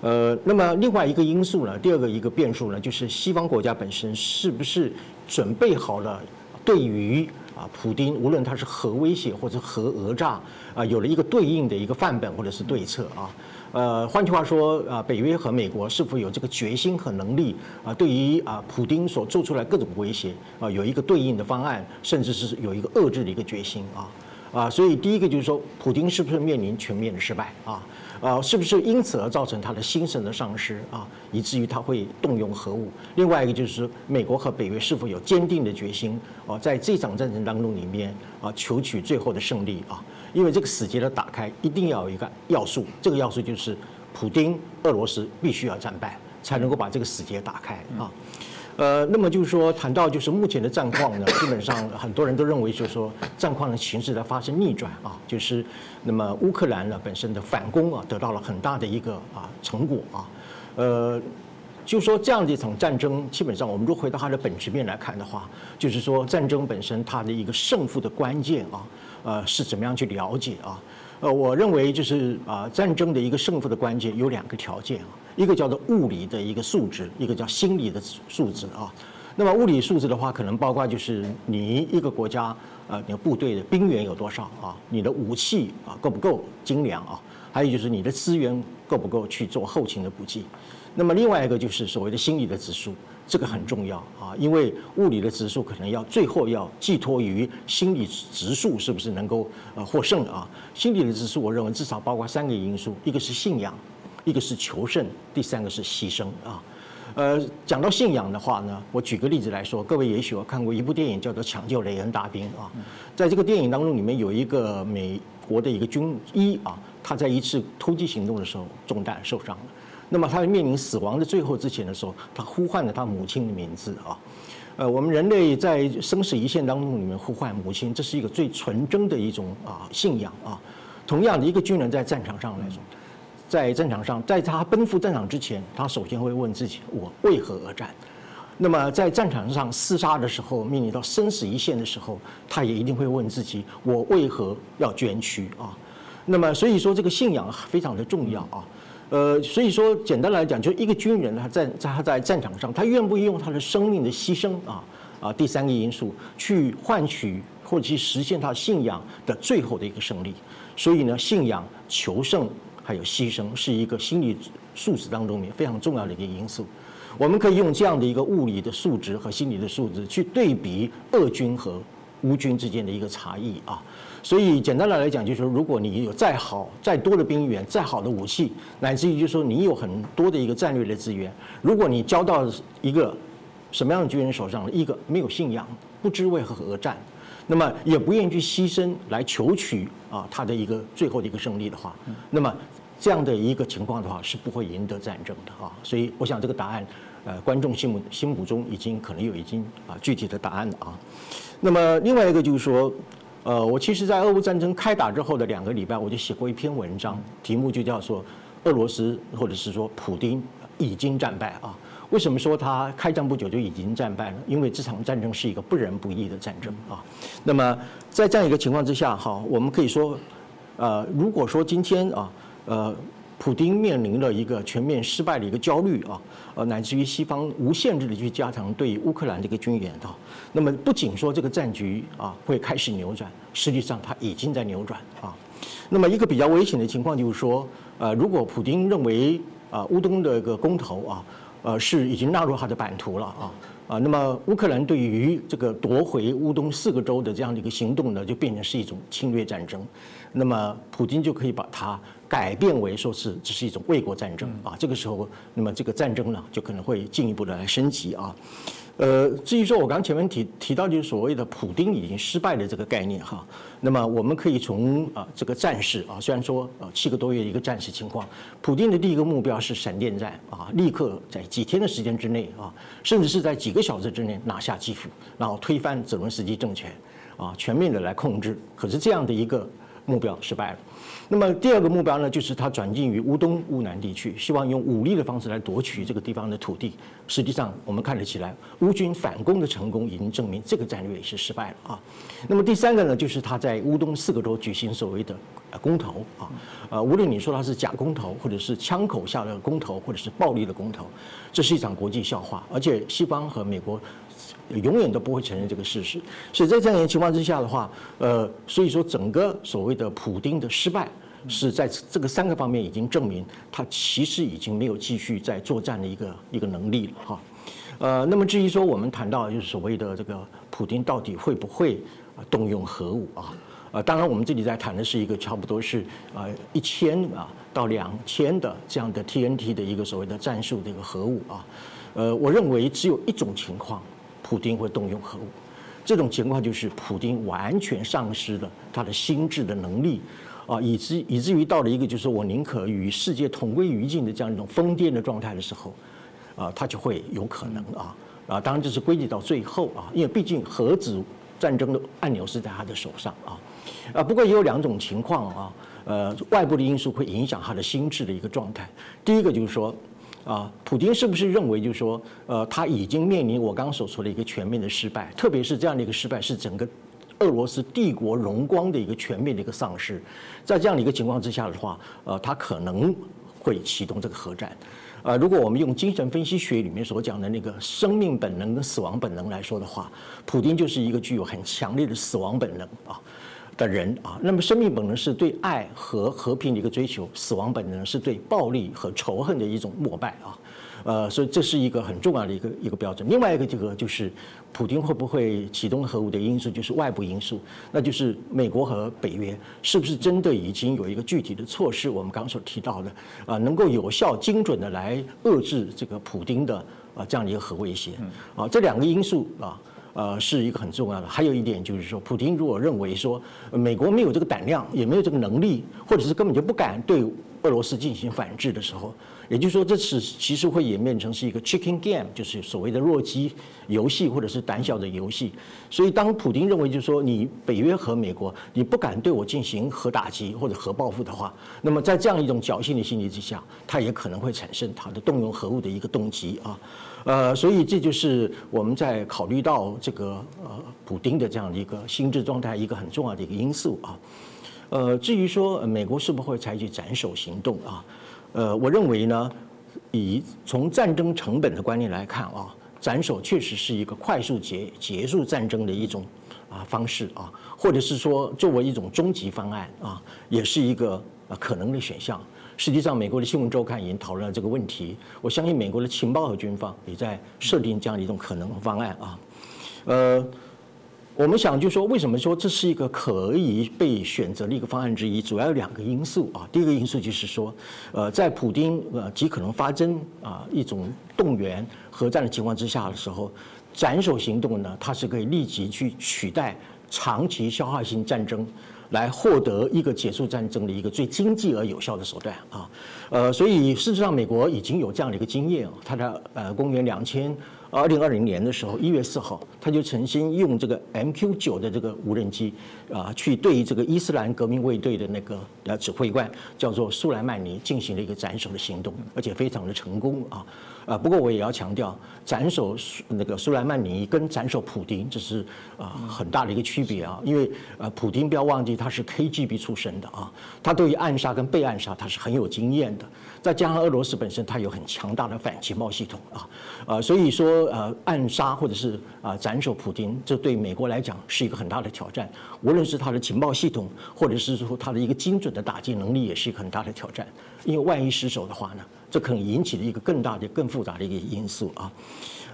呃，那么另外一个因素呢，第二个一个变数呢，就是西方国家本身是不是准备好了，对于啊普京，无论他是核威胁或者核讹诈啊，有了一个对应的一个范本或者是对策啊。呃，换句话说啊，北约和美国是否有这个决心和能力啊，对于啊普京所做出来各种威胁啊，有一个对应的方案，甚至是有一个遏制的一个决心啊啊，所以第一个就是说，普京是不是面临全面的失败啊？啊，是不是因此而造成他的心神的丧失啊，以至于他会动用核武？另外一个就是美国和北约是否有坚定的决心啊，在这场战争当中里面啊，求取最后的胜利啊？因为这个死结的打开一定要有一个要素，这个要素就是普京、俄罗斯必须要战败，才能够把这个死结打开啊。呃，那么就是说，谈到就是目前的战况呢，基本上很多人都认为，就是说战况的形势在发生逆转啊，就是那么乌克兰呢本身的反攻啊得到了很大的一个啊成果啊，呃，就说这样的一场战争，基本上我们如果回到它的本质面来看的话，就是说战争本身它的一个胜负的关键啊，呃是怎么样去了解啊？呃，我认为就是啊，战争的一个胜负的关键有两个条件啊，一个叫做物理的一个素质，一个叫心理的素质啊。那么物理素质的话，可能包括就是你一个国家呃，你的部队的兵员有多少啊，你的武器啊够不够精良啊，还有就是你的资源够不够去做后勤的补给。那么另外一个就是所谓的心理的指数，这个很重要啊，因为物理的指数可能要最后要寄托于心理指数是不是能够呃获胜啊？心理的指数，我认为至少包括三个因素，一个是信仰，一个是求胜，第三个是牺牲啊。呃，讲到信仰的话呢，我举个例子来说，各位也许有看过一部电影叫做《抢救雷恩大兵》啊，在这个电影当中，里面有一个美国的一个军医啊，他在一次突击行动的时候中弹受伤了。那么他面临死亡的最后之前的时候，他呼唤了他母亲的名字啊。呃，我们人类在生死一线当中里面呼唤母亲，这是一个最纯真的一种啊信仰啊。同样的，一个军人在战场上来说，在战场上，在他奔赴战场之前，他首先会问自己：我为何而战？那么在战场上厮杀的时候，面临到生死一线的时候，他也一定会问自己：我为何要捐躯啊？那么所以说，这个信仰非常的重要啊。呃，所以说简单来讲，就一个军人他在他在战场上，他愿不愿意用他的生命的牺牲啊啊，第三个因素去换取或者去实现他信仰的最后的一个胜利。所以呢，信仰、求胜还有牺牲，是一个心理素质当中面非常重要的一个因素。我们可以用这样的一个物理的素质和心理的素质去对比俄军和乌军之间的一个差异啊。所以简单的来讲，就是，如果你有再好、再多的兵员、再好的武器，乃至于就是说你有很多的一个战略的资源，如果你交到一个什么样的军人手上，一个没有信仰、不知为何而战，那么也不愿意去牺牲来求取啊他的一个最后的一个胜利的话，那么这样的一个情况的话是不会赢得战争的啊。所以我想这个答案，呃，观众心目心目中已经可能有已经啊具体的答案了啊。那么另外一个就是说。呃，我其实，在俄乌战争开打之后的两个礼拜，我就写过一篇文章，题目就叫做“俄罗斯或者是说普京已经战败”啊。为什么说他开战不久就已经战败了？因为这场战争是一个不仁不义的战争啊。那么在这样一个情况之下，哈，我们可以说，呃，如果说今天啊，呃。普京面临了一个全面失败的一个焦虑啊，呃，乃至于西方无限制的去加强对乌克兰这个军援啊。那么不仅说这个战局啊会开始扭转，实际上它已经在扭转啊。那么一个比较危险的情况就是说，呃，如果普京认为啊乌东的一个公投啊，呃是已经纳入他的版图了啊。啊，那么乌克兰对于这个夺回乌东四个州的这样的一个行动呢，就变成是一种侵略战争，那么普京就可以把它改变为说是这是一种卫国战争啊。这个时候，那么这个战争呢，就可能会进一步的来升级啊。呃，至于说我刚前面提提到就是所谓的普丁已经失败的这个概念哈，那么我们可以从啊这个战事啊，虽然说呃七个多月一个战事情况，普丁的第一个目标是闪电战啊，立刻在几天的时间之内啊，甚至是在几个小时之内拿下基辅，然后推翻泽伦斯基政权啊，全面的来控制。可是这样的一个目标失败了。那么第二个目标呢，就是他转进于乌东、乌南地区，希望用武力的方式来夺取这个地方的土地。实际上，我们看得起来，乌军反攻的成功已经证明这个战略也是失败了啊。那么第三个呢，就是他在乌东四个州举行所谓的公投啊，呃，无论你说他是假公投，或者是枪口下的公投，或者是暴力的公投，这是一场国际笑话，而且西方和美国。永远都不会承认这个事实，所以在这样一个情况之下的话，呃，所以说整个所谓的普丁的失败，是在这个三个方面已经证明他其实已经没有继续在作战的一个一个能力了哈。呃，那么至于说我们谈到就是所谓的这个普丁到底会不会动用核武啊？呃，当然我们这里在谈的是一个差不多是呃一千啊到两千的这样的 TNT 的一个所谓的战术的一个核武啊。呃，我认为只有一种情况。普京会动用核武，这种情况就是普京完全丧失了他的心智的能力，啊，以至以至于到了一个就是我宁可与世界同归于尽的这样一种疯癫的状态的时候，啊，他就会有可能啊啊，当然这是归结到最后啊，因为毕竟核子战争的按钮是在他的手上啊，啊，不过也有两种情况啊，呃，外部的因素会影响他的心智的一个状态。第一个就是说，啊，普京是不是认为就是说，呃，他已经面临我刚刚所说的一个全面的失败，特别是这样的一个失败是整个俄罗斯帝国荣光的一个全面的一个丧失，在这样的一个情况之下的话，呃，他可能会启动这个核战。呃，如果我们用精神分析学里面所讲的那个生命本能跟死亡本能来说的话，普京就是一个具有很强烈的死亡本能啊的人啊。那么生命本能是对爱和和平的一个追求，死亡本能是对暴力和仇恨的一种膜拜啊。呃，所以这是一个很重要的一个一个标准。另外一个这个就是，普京会不会启动核武的因素，就是外部因素，那就是美国和北约是不是真的已经有一个具体的措施？我们刚刚所提到的啊，能够有效、精准的来遏制这个普京的啊这样的一个核威胁啊，这两个因素啊。呃，是一个很重要的。还有一点就是说，普京如果认为说美国没有这个胆量，也没有这个能力，或者是根本就不敢对俄罗斯进行反制的时候，也就是说，这次其实会演变成是一个 chicken game，就是所谓的弱鸡游戏或者是胆小的游戏。所以，当普京认为就是说你北约和美国你不敢对我进行核打击或者核报复的话，那么在这样一种侥幸的心理之下，他也可能会产生他的动用核武的一个动机啊。呃，所以这就是我们在考虑到这个呃普丁的这样的一个心智状态一个很重要的一个因素啊。呃，至于说美国是不会采取斩首行动啊？呃，我认为呢，以从战争成本的观念来看啊，斩首确实是一个快速结结束战争的一种啊方式啊，或者是说作为一种终极方案啊，也是一个啊可能的选项。实际上，美国的新闻周刊已经讨论了这个问题。我相信美国的情报和军方也在设定这样的一种可能方案啊。呃，我们想就说，为什么说这是一个可以被选择的一个方案之一？主要有两个因素啊。第一个因素就是说，呃，在普京呃极可能发生啊一种动员核战的情况之下的时候，斩首行动呢，它是可以立即去取代长期消耗性战争。来获得一个结束战争的一个最经济而有效的手段啊，呃，所以事实上美国已经有这样的一个经验啊，它的呃公元两千二零二零年的时候一月四号，他就曾经用这个 MQ 九的这个无人机啊，去对这个伊斯兰革命卫队的那个呃指挥官叫做苏莱曼尼进行了一个斩首的行动，而且非常的成功啊。啊，不过我也要强调，斩首那个苏莱曼尼跟斩首普京这是啊很大的一个区别啊，因为呃普京不要忘记他是 KGB 出身的啊，他对于暗杀跟被暗杀他是很有经验的，再加上俄罗斯本身它有很强大的反情报系统啊，呃所以说呃暗杀或者是啊斩首普京，这对美国来讲是一个很大的挑战，无论是它的情报系统，或者是说它的一个精准的打击能力，也是一个很大的挑战，因为万一失手的话呢？这可能引起了一个更大的、更复杂的一个因素啊，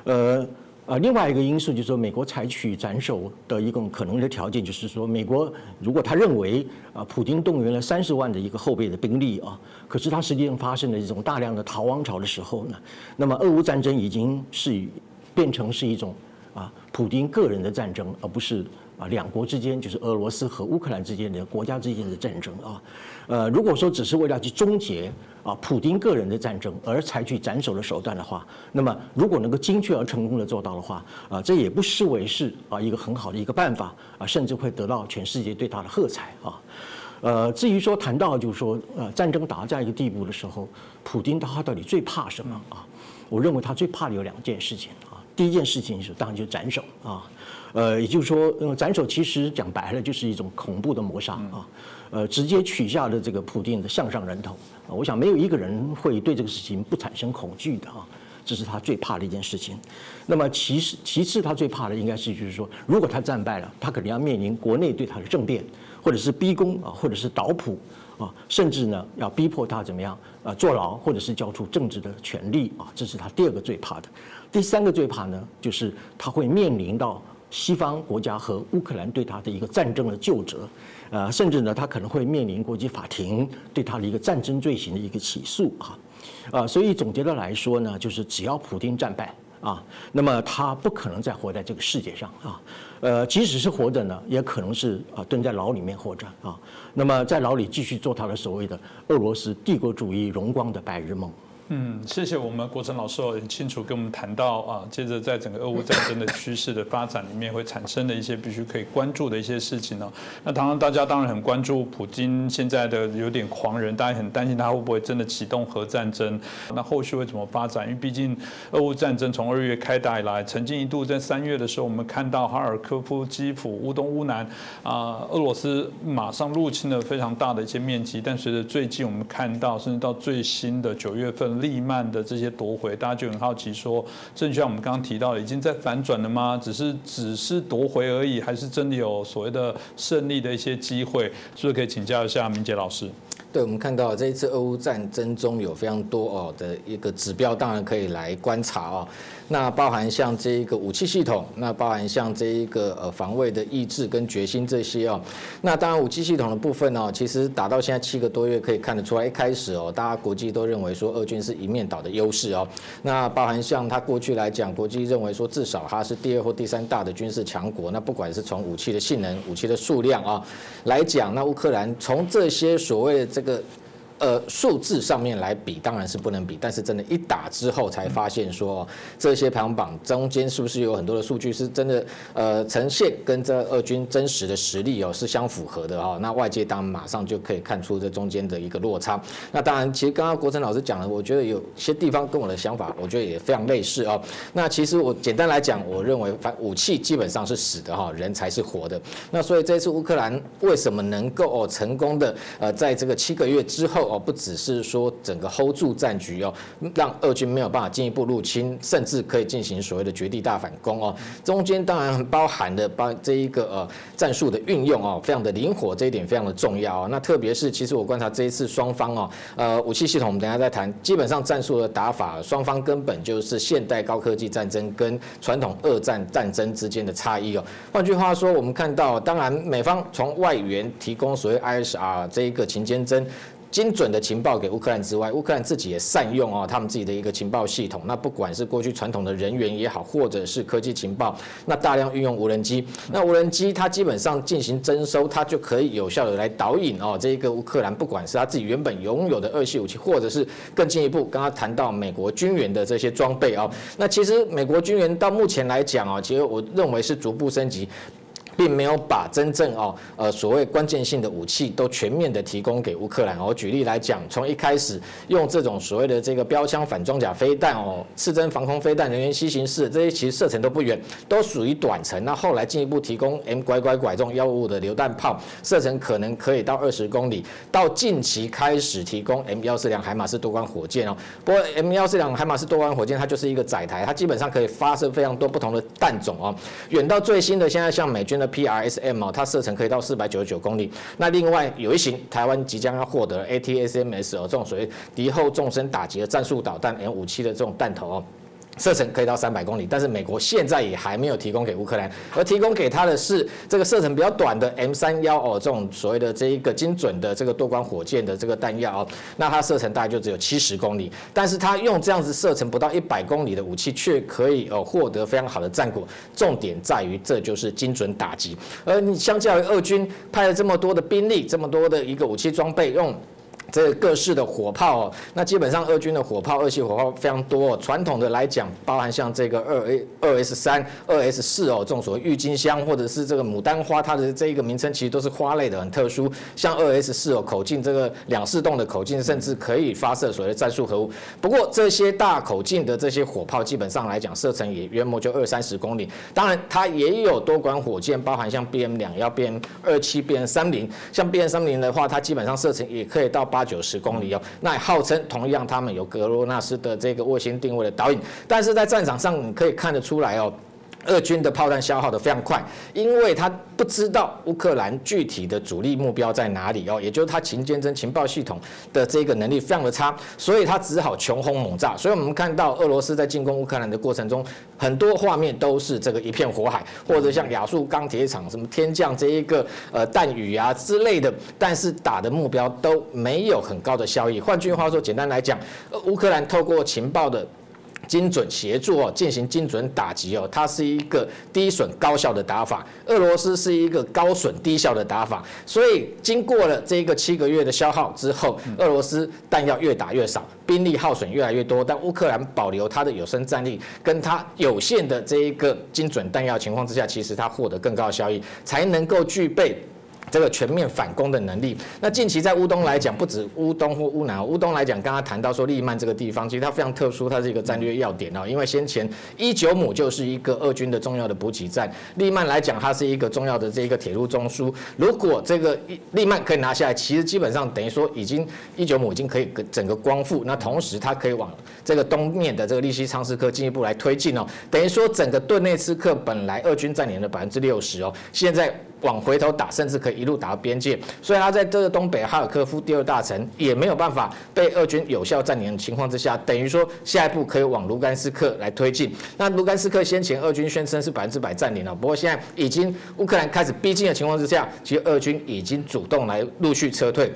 呃呃，另外一个因素就是说，美国采取斩首的一种可能的条件，就是说，美国如果他认为啊，普京动员了三十万的一个后备的兵力啊，可是他实际上发生了一种大量的逃亡潮的时候呢，那么俄乌战争已经是变成是一种啊，普京个人的战争，而不是。啊，两国之间就是俄罗斯和乌克兰之间的国家之间的战争啊，呃，如果说只是为了去终结啊普京个人的战争而采取斩首的手段的话，那么如果能够精确而成功的做到的话，啊，这也不失为是啊一个很好的一个办法啊，甚至会得到全世界对他的喝彩啊，呃，至于说谈到就是说呃战争达到这样一个地步的时候，普京他到底最怕什么啊？我认为他最怕的有两件事情啊，第一件事情是当然就斩首啊。呃，也就是说，斩首其实讲白了就是一种恐怖的谋杀啊，呃，直接取下了这个普京的项上人头啊。我想没有一个人会对这个事情不产生恐惧的啊，这是他最怕的一件事情。那么其实其次他最怕的应该是就是说，如果他战败了，他肯定要面临国内对他的政变，或者是逼宫啊，或者是倒普啊，甚至呢要逼迫他怎么样啊坐牢，或者是交出政治的权利啊，这是他第二个最怕的。第三个最怕呢，就是他会面临到。西方国家和乌克兰对他的一个战争的救责，呃，甚至呢，他可能会面临国际法庭对他的一个战争罪行的一个起诉啊，啊，所以总结的来说呢，就是只要普京战败啊，那么他不可能再活在这个世界上啊，呃，即使是活着呢，也可能是啊蹲在牢里面活着啊，那么在牢里继续做他的所谓的俄罗斯帝国主义荣光的白日梦。嗯，谢谢我们国成老师很清楚跟我们谈到啊，接着在整个俄乌战争的趋势的发展里面会产生的一些必须可以关注的一些事情呢。那当然大家当然很关注普京现在的有点狂人，大家很担心他会不会真的启动核战争，那后续会怎么发展？因为毕竟俄乌战争从二月开打以来，曾经一度在三月的时候，我们看到哈尔科夫、基辅、乌东、乌南啊，俄罗斯马上入侵了非常大的一些面积，但随着最近我们看到，甚至到最新的九月份。利曼的这些夺回，大家就很好奇，说，正像我们刚刚提到的，已经在反转了吗？只是只是夺回而已，还是真的有所谓的胜利的一些机会？是不是可以请教一下明杰老师？对，我们看到这一次俄乌战争中有非常多哦的一个指标，当然可以来观察哦。那包含像这一个武器系统，那包含像这一个呃防卫的意志跟决心这些哦。那当然武器系统的部分哦，其实打到现在七个多月，可以看得出来，一开始哦，大家国际都认为说俄军是一面倒的优势哦。那包含像他过去来讲，国际认为说至少他是第二或第三大的军事强国。那不管是从武器的性能、武器的数量啊来讲，那乌克兰从这些所谓的这个。呃，数字上面来比当然是不能比，但是真的，一打之后才发现说，这些排行榜中间是不是有很多的数据是真的，呃，呈现跟这俄军真实的实力哦是相符合的哈。那外界当然马上就可以看出这中间的一个落差。那当然，其实刚刚国成老师讲了，我觉得有些地方跟我的想法，我觉得也非常类似哦。那其实我简单来讲，我认为反武器基本上是死的哈，人才是活的。那所以这次乌克兰为什么能够哦成功的呃在这个七个月之后？哦，不只是说整个 hold 住战局哦，让俄军没有办法进一步入侵，甚至可以进行所谓的绝地大反攻哦。中间当然包含的包这一个呃战术的运用哦，非常的灵活，这一点非常的重要哦。那特别是其实我观察这一次双方哦，呃武器系统我们等下再谈，基本上战术的打法，双方根本就是现代高科技战争跟传统二战战争之间的差异哦。换句话说，我们看到，当然美方从外援提供所谓 ISR 这一个勤监侦。精准的情报给乌克兰之外，乌克兰自己也善用哦他们自己的一个情报系统。那不管是过去传统的人员也好，或者是科技情报，那大量运用无人机。那无人机它基本上进行征收，它就可以有效的来导引哦这一个乌克兰，不管是他自己原本拥有的二系武器，或者是更进一步，刚刚谈到美国军援的这些装备哦。那其实美国军援到目前来讲哦，其实我认为是逐步升级。并没有把真正哦呃所谓关键性的武器都全面的提供给乌克兰。我举例来讲，从一开始用这种所谓的这个标枪反装甲飞弹哦，刺针防空飞弹、人员吸行式这些，其实射程都不远，都属于短程。那后来进一步提供 M 拐拐拐这种幺五五的榴弹炮，射程可能可以到二十公里。到近期开始提供 M 幺四两海马斯多管火箭哦，不过 M 幺四两海马斯多管火箭它就是一个载台，它基本上可以发射非常多不同的弹种哦。远到最新的，现在像美军的。PRSM 哦，它射程可以到四百九十九公里。那另外有一型台湾即将要获得 ATSMS 哦，这种属于敌后纵深打击的战术导弹 M 五七的这种弹头哦。射程可以到三百公里，但是美国现在也还没有提供给乌克兰，而提供给他的是这个射程比较短的 M 三幺哦，这种所谓的这一个精准的这个多管火箭的这个弹药哦，那它射程大概就只有七十公里，但是它用这样子射程不到一百公里的武器，却可以呃获得非常好的战果。重点在于这就是精准打击，而你相较于俄军派了这么多的兵力，这么多的一个武器装备用。这各式的火炮哦，那基本上俄军的火炮、二系火炮非常多。传统的来讲，包含像这个二 A、二 S 三、二 S 四哦，这种所谓郁金香或者是这个牡丹花，它的这一个名称其实都是花类的，很特殊。像二 S 四哦，口径这个两四洞的口径，甚至可以发射所谓的战术核武。不过这些大口径的这些火炮，基本上来讲射程也约莫就二三十公里。当然，它也有多管火箭，包含像 BM 两幺、BM 二七、BM 三零。像 BM 三零的话，它基本上射程也可以到八。八九十公里哦，那号称同样他们有格罗纳斯的这个卫星定位的导引，但是在战场上你可以看得出来哦。俄军的炮弹消耗的非常快，因为他不知道乌克兰具体的主力目标在哪里哦，也就是他情监侦情报系统的这个能力非常的差，所以他只好穷轰猛炸。所以我们看到俄罗斯在进攻乌克兰的过程中，很多画面都是这个一片火海，或者像亚速钢铁厂、什么天降这一个呃弹雨啊之类的，但是打的目标都没有很高的效益。换句话说，简单来讲，乌克兰透过情报的。精准协助哦，进行精准打击哦，它是一个低损高效的打法。俄罗斯是一个高损低效的打法，所以经过了这个七个月的消耗之后，俄罗斯弹药越打越少，兵力耗损越来越多，但乌克兰保留它的有生战力，跟它有限的这一个精准弹药情况之下，其实它获得更高的效益，才能够具备。这个全面反攻的能力，那近期在乌东来讲，不止乌东或乌南，乌东来讲，刚刚谈到说利曼这个地方，其实它非常特殊，它是一个战略要点哦，因为先前一九亩就是一个俄军的重要的补给站，利曼来讲，它是一个重要的这一个铁路中枢，如果这个利曼可以拿下来，其实基本上等于说已经一九亩已经可以整个光复，那同时它可以往这个东面的这个利西昌斯克进一步来推进哦，等于说整个顿内茨克本来俄军占领了百分之六十哦，现在。往回头打，甚至可以一路打到边界，所以他在这个东北哈尔科夫第二大城也没有办法被俄军有效占领的情况之下，等于说下一步可以往卢甘斯克来推进。那卢甘斯克先前俄军宣称是百分之百占领了，不过现在已经乌克兰开始逼近的情况之下，其实俄军已经主动来陆续撤退。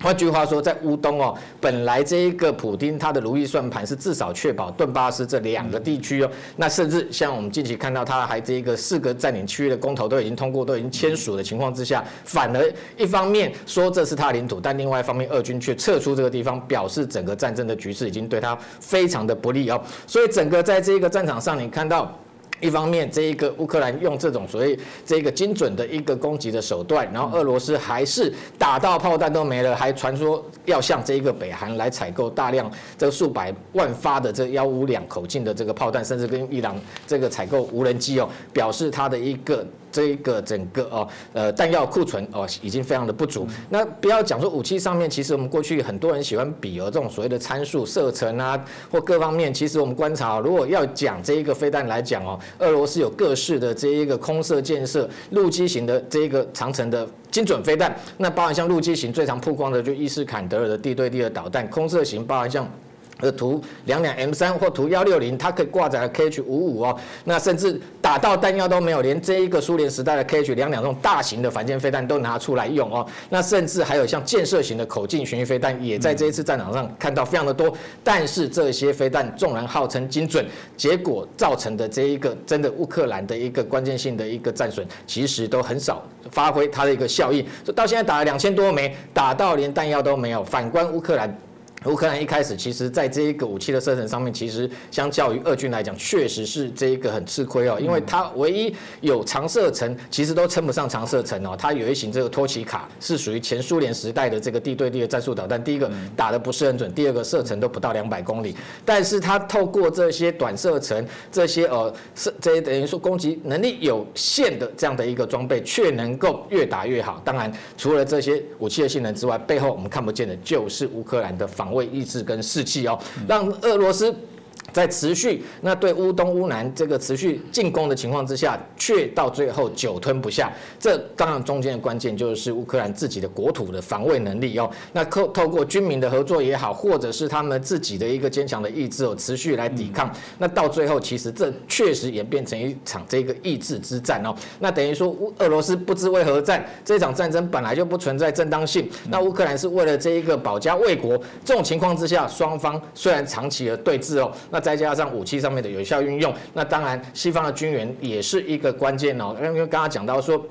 换句话说，在乌东哦，本来这一个普丁他的如意算盘是至少确保顿巴斯这两个地区哦，那甚至像我们近期看到他还这一个四个占领区域的公投都已经通过，都已经签署的情况之下，反而一方面说这是他领土，但另外一方面俄军却撤出这个地方，表示整个战争的局势已经对他非常的不利哦，所以整个在这个战场上，你看到。一方面，这一个乌克兰用这种所谓这个精准的一个攻击的手段，然后俄罗斯还是打到炮弹都没了，还传说要向这一个北韩来采购大量这个数百万发的这幺五两口径的这个炮弹，甚至跟伊朗这个采购无人机哦，表示它的一个。这一个整个哦，呃，弹药库存哦，已经非常的不足。那不要讲说武器上面，其实我们过去很多人喜欢比哦，这种所谓的参数、射程啊，或各方面，其实我们观察，如果要讲这一个飞弹来讲哦，俄罗斯有各式的这一个空射、建设、陆基型的这一个长城的精准飞弹。那包含像陆基型最常曝光的就伊斯坎德尔的地对地的导弹，空射型包含像。呃，图两两 M 三或图幺六零，它可以挂载了 KH 五五哦，那甚至打到弹药都没有，连这一个苏联时代的 KH 两两这种大型的反舰飞弹都拿出来用哦，那甚至还有像建设型的口径巡弋飞弹，也在这一次战场上看到非常的多。但是这些飞弹纵然号称精准，结果造成的这一个真的乌克兰的一个关键性的一个战损，其实都很少发挥它的一个效益。到现在打了两千多枚，打到连弹药都没有。反观乌克兰。乌克兰一开始，其实在这一个武器的射程上面，其实相较于俄军来讲，确实是这一个很吃亏哦，因为它唯一有长射程，其实都称不上长射程哦。它有一型这个托奇卡，是属于前苏联时代的这个地对地的战术导弹。第一个打的不是很准，第二个射程都不到两百公里。但是它透过这些短射程，这些呃射这些等于说攻击能力有限的这样的一个装备，却能够越打越好。当然，除了这些武器的性能之外，背后我们看不见的就是乌克兰的防。为意志跟士气哦，让俄罗斯。在持续那对乌东乌南这个持续进攻的情况之下，却到最后久吞不下。这当然中间的关键就是乌克兰自己的国土的防卫能力哦。那透透过军民的合作也好，或者是他们自己的一个坚强的意志哦，持续来抵抗。那到最后，其实这确实演变成一场这个意志之战哦。那等于说乌俄罗斯不知为何战，这场战争本来就不存在正当性。那乌克兰是为了这一个保家卫国，这种情况之下，双方虽然长期的对峙哦，那。再加上武器上面的有效运用，那当然西方的军援也是一个关键哦。因为刚刚讲到说。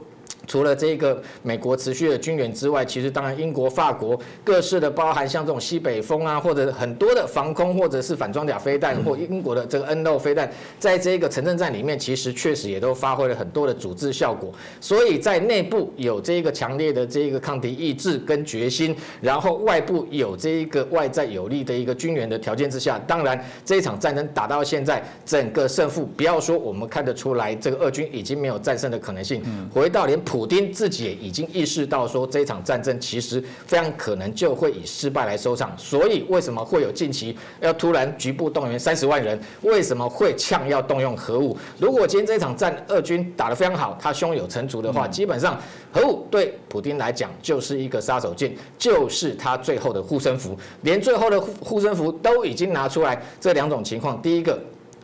除了这个美国持续的军援之外，其实当然英国、法国各式的包含像这种西北风啊，或者很多的防空或者是反装甲飞弹，或英国的这个 N 六飞弹，在这个城镇战里面，其实确实也都发挥了很多的阻滞效果。所以在内部有这个强烈的这个抗敌意志跟决心，然后外部有这一个外在有利的一个军援的条件之下，当然这一场战争打到现在，整个胜负不要说我们看得出来，这个俄军已经没有战胜的可能性，回到连普。普丁自己也已经意识到，说这场战争其实非常可能就会以失败来收场。所以为什么会有近期要突然局部动员三十万人？为什么会呛要动用核武？如果今天这场战俄军打得非常好，他胸有成竹的话，基本上核武对普丁来讲就是一个杀手锏，就是他最后的护身符。连最后的护护身符都已经拿出来，这两种情况，第一个。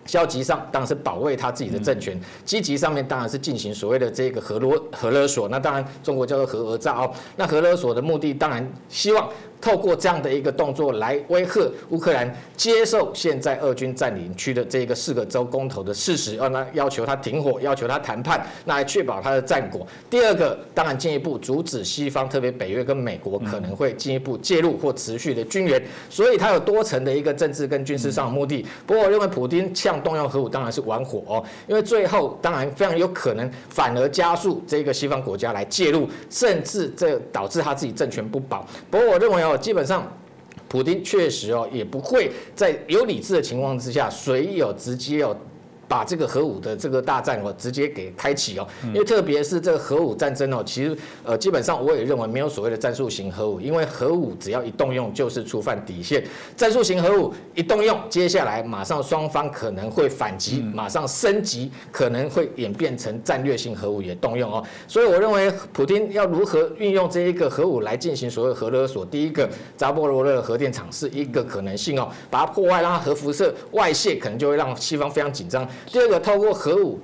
消极上当然是保卫他自己的政权，积极上面当然是进行所谓的这个核勒核勒索。那当然中国叫做核讹诈哦。那核勒索的目的当然希望透过这样的一个动作来威吓乌克兰接受现在俄军占领区的这个四个州公投的事实，让他要求他停火，要求他谈判，那来确保他的战果。第二个，当然进一步阻止西方，特别北约跟美国可能会进一步介入或持续的军援，所以它有多层的一个政治跟军事上的目的。不过我认为普京像动用核武当然是玩火哦，因为最后当然非常有可能反而加速这个西方国家来介入，甚至这导致他自己政权不保。不过我认为哦，基本上。普京确实哦，也不会在有理智的情况之下，随有直接哦。把这个核武的这个大战哦，直接给开启哦，因为特别是这个核武战争哦，其实呃基本上我也认为没有所谓的战术型核武，因为核武只要一动用就是触犯底线，战术型核武一动用，接下来马上双方可能会反击，马上升级，可能会演变成战略性核武也动用哦，所以我认为普京要如何运用这一个核武来进行所谓核勒索，第一个扎波罗热核电厂是一个可能性哦，把它破坏，让它核辐射外泄，可能就会让西方非常紧张。第二个，透过核武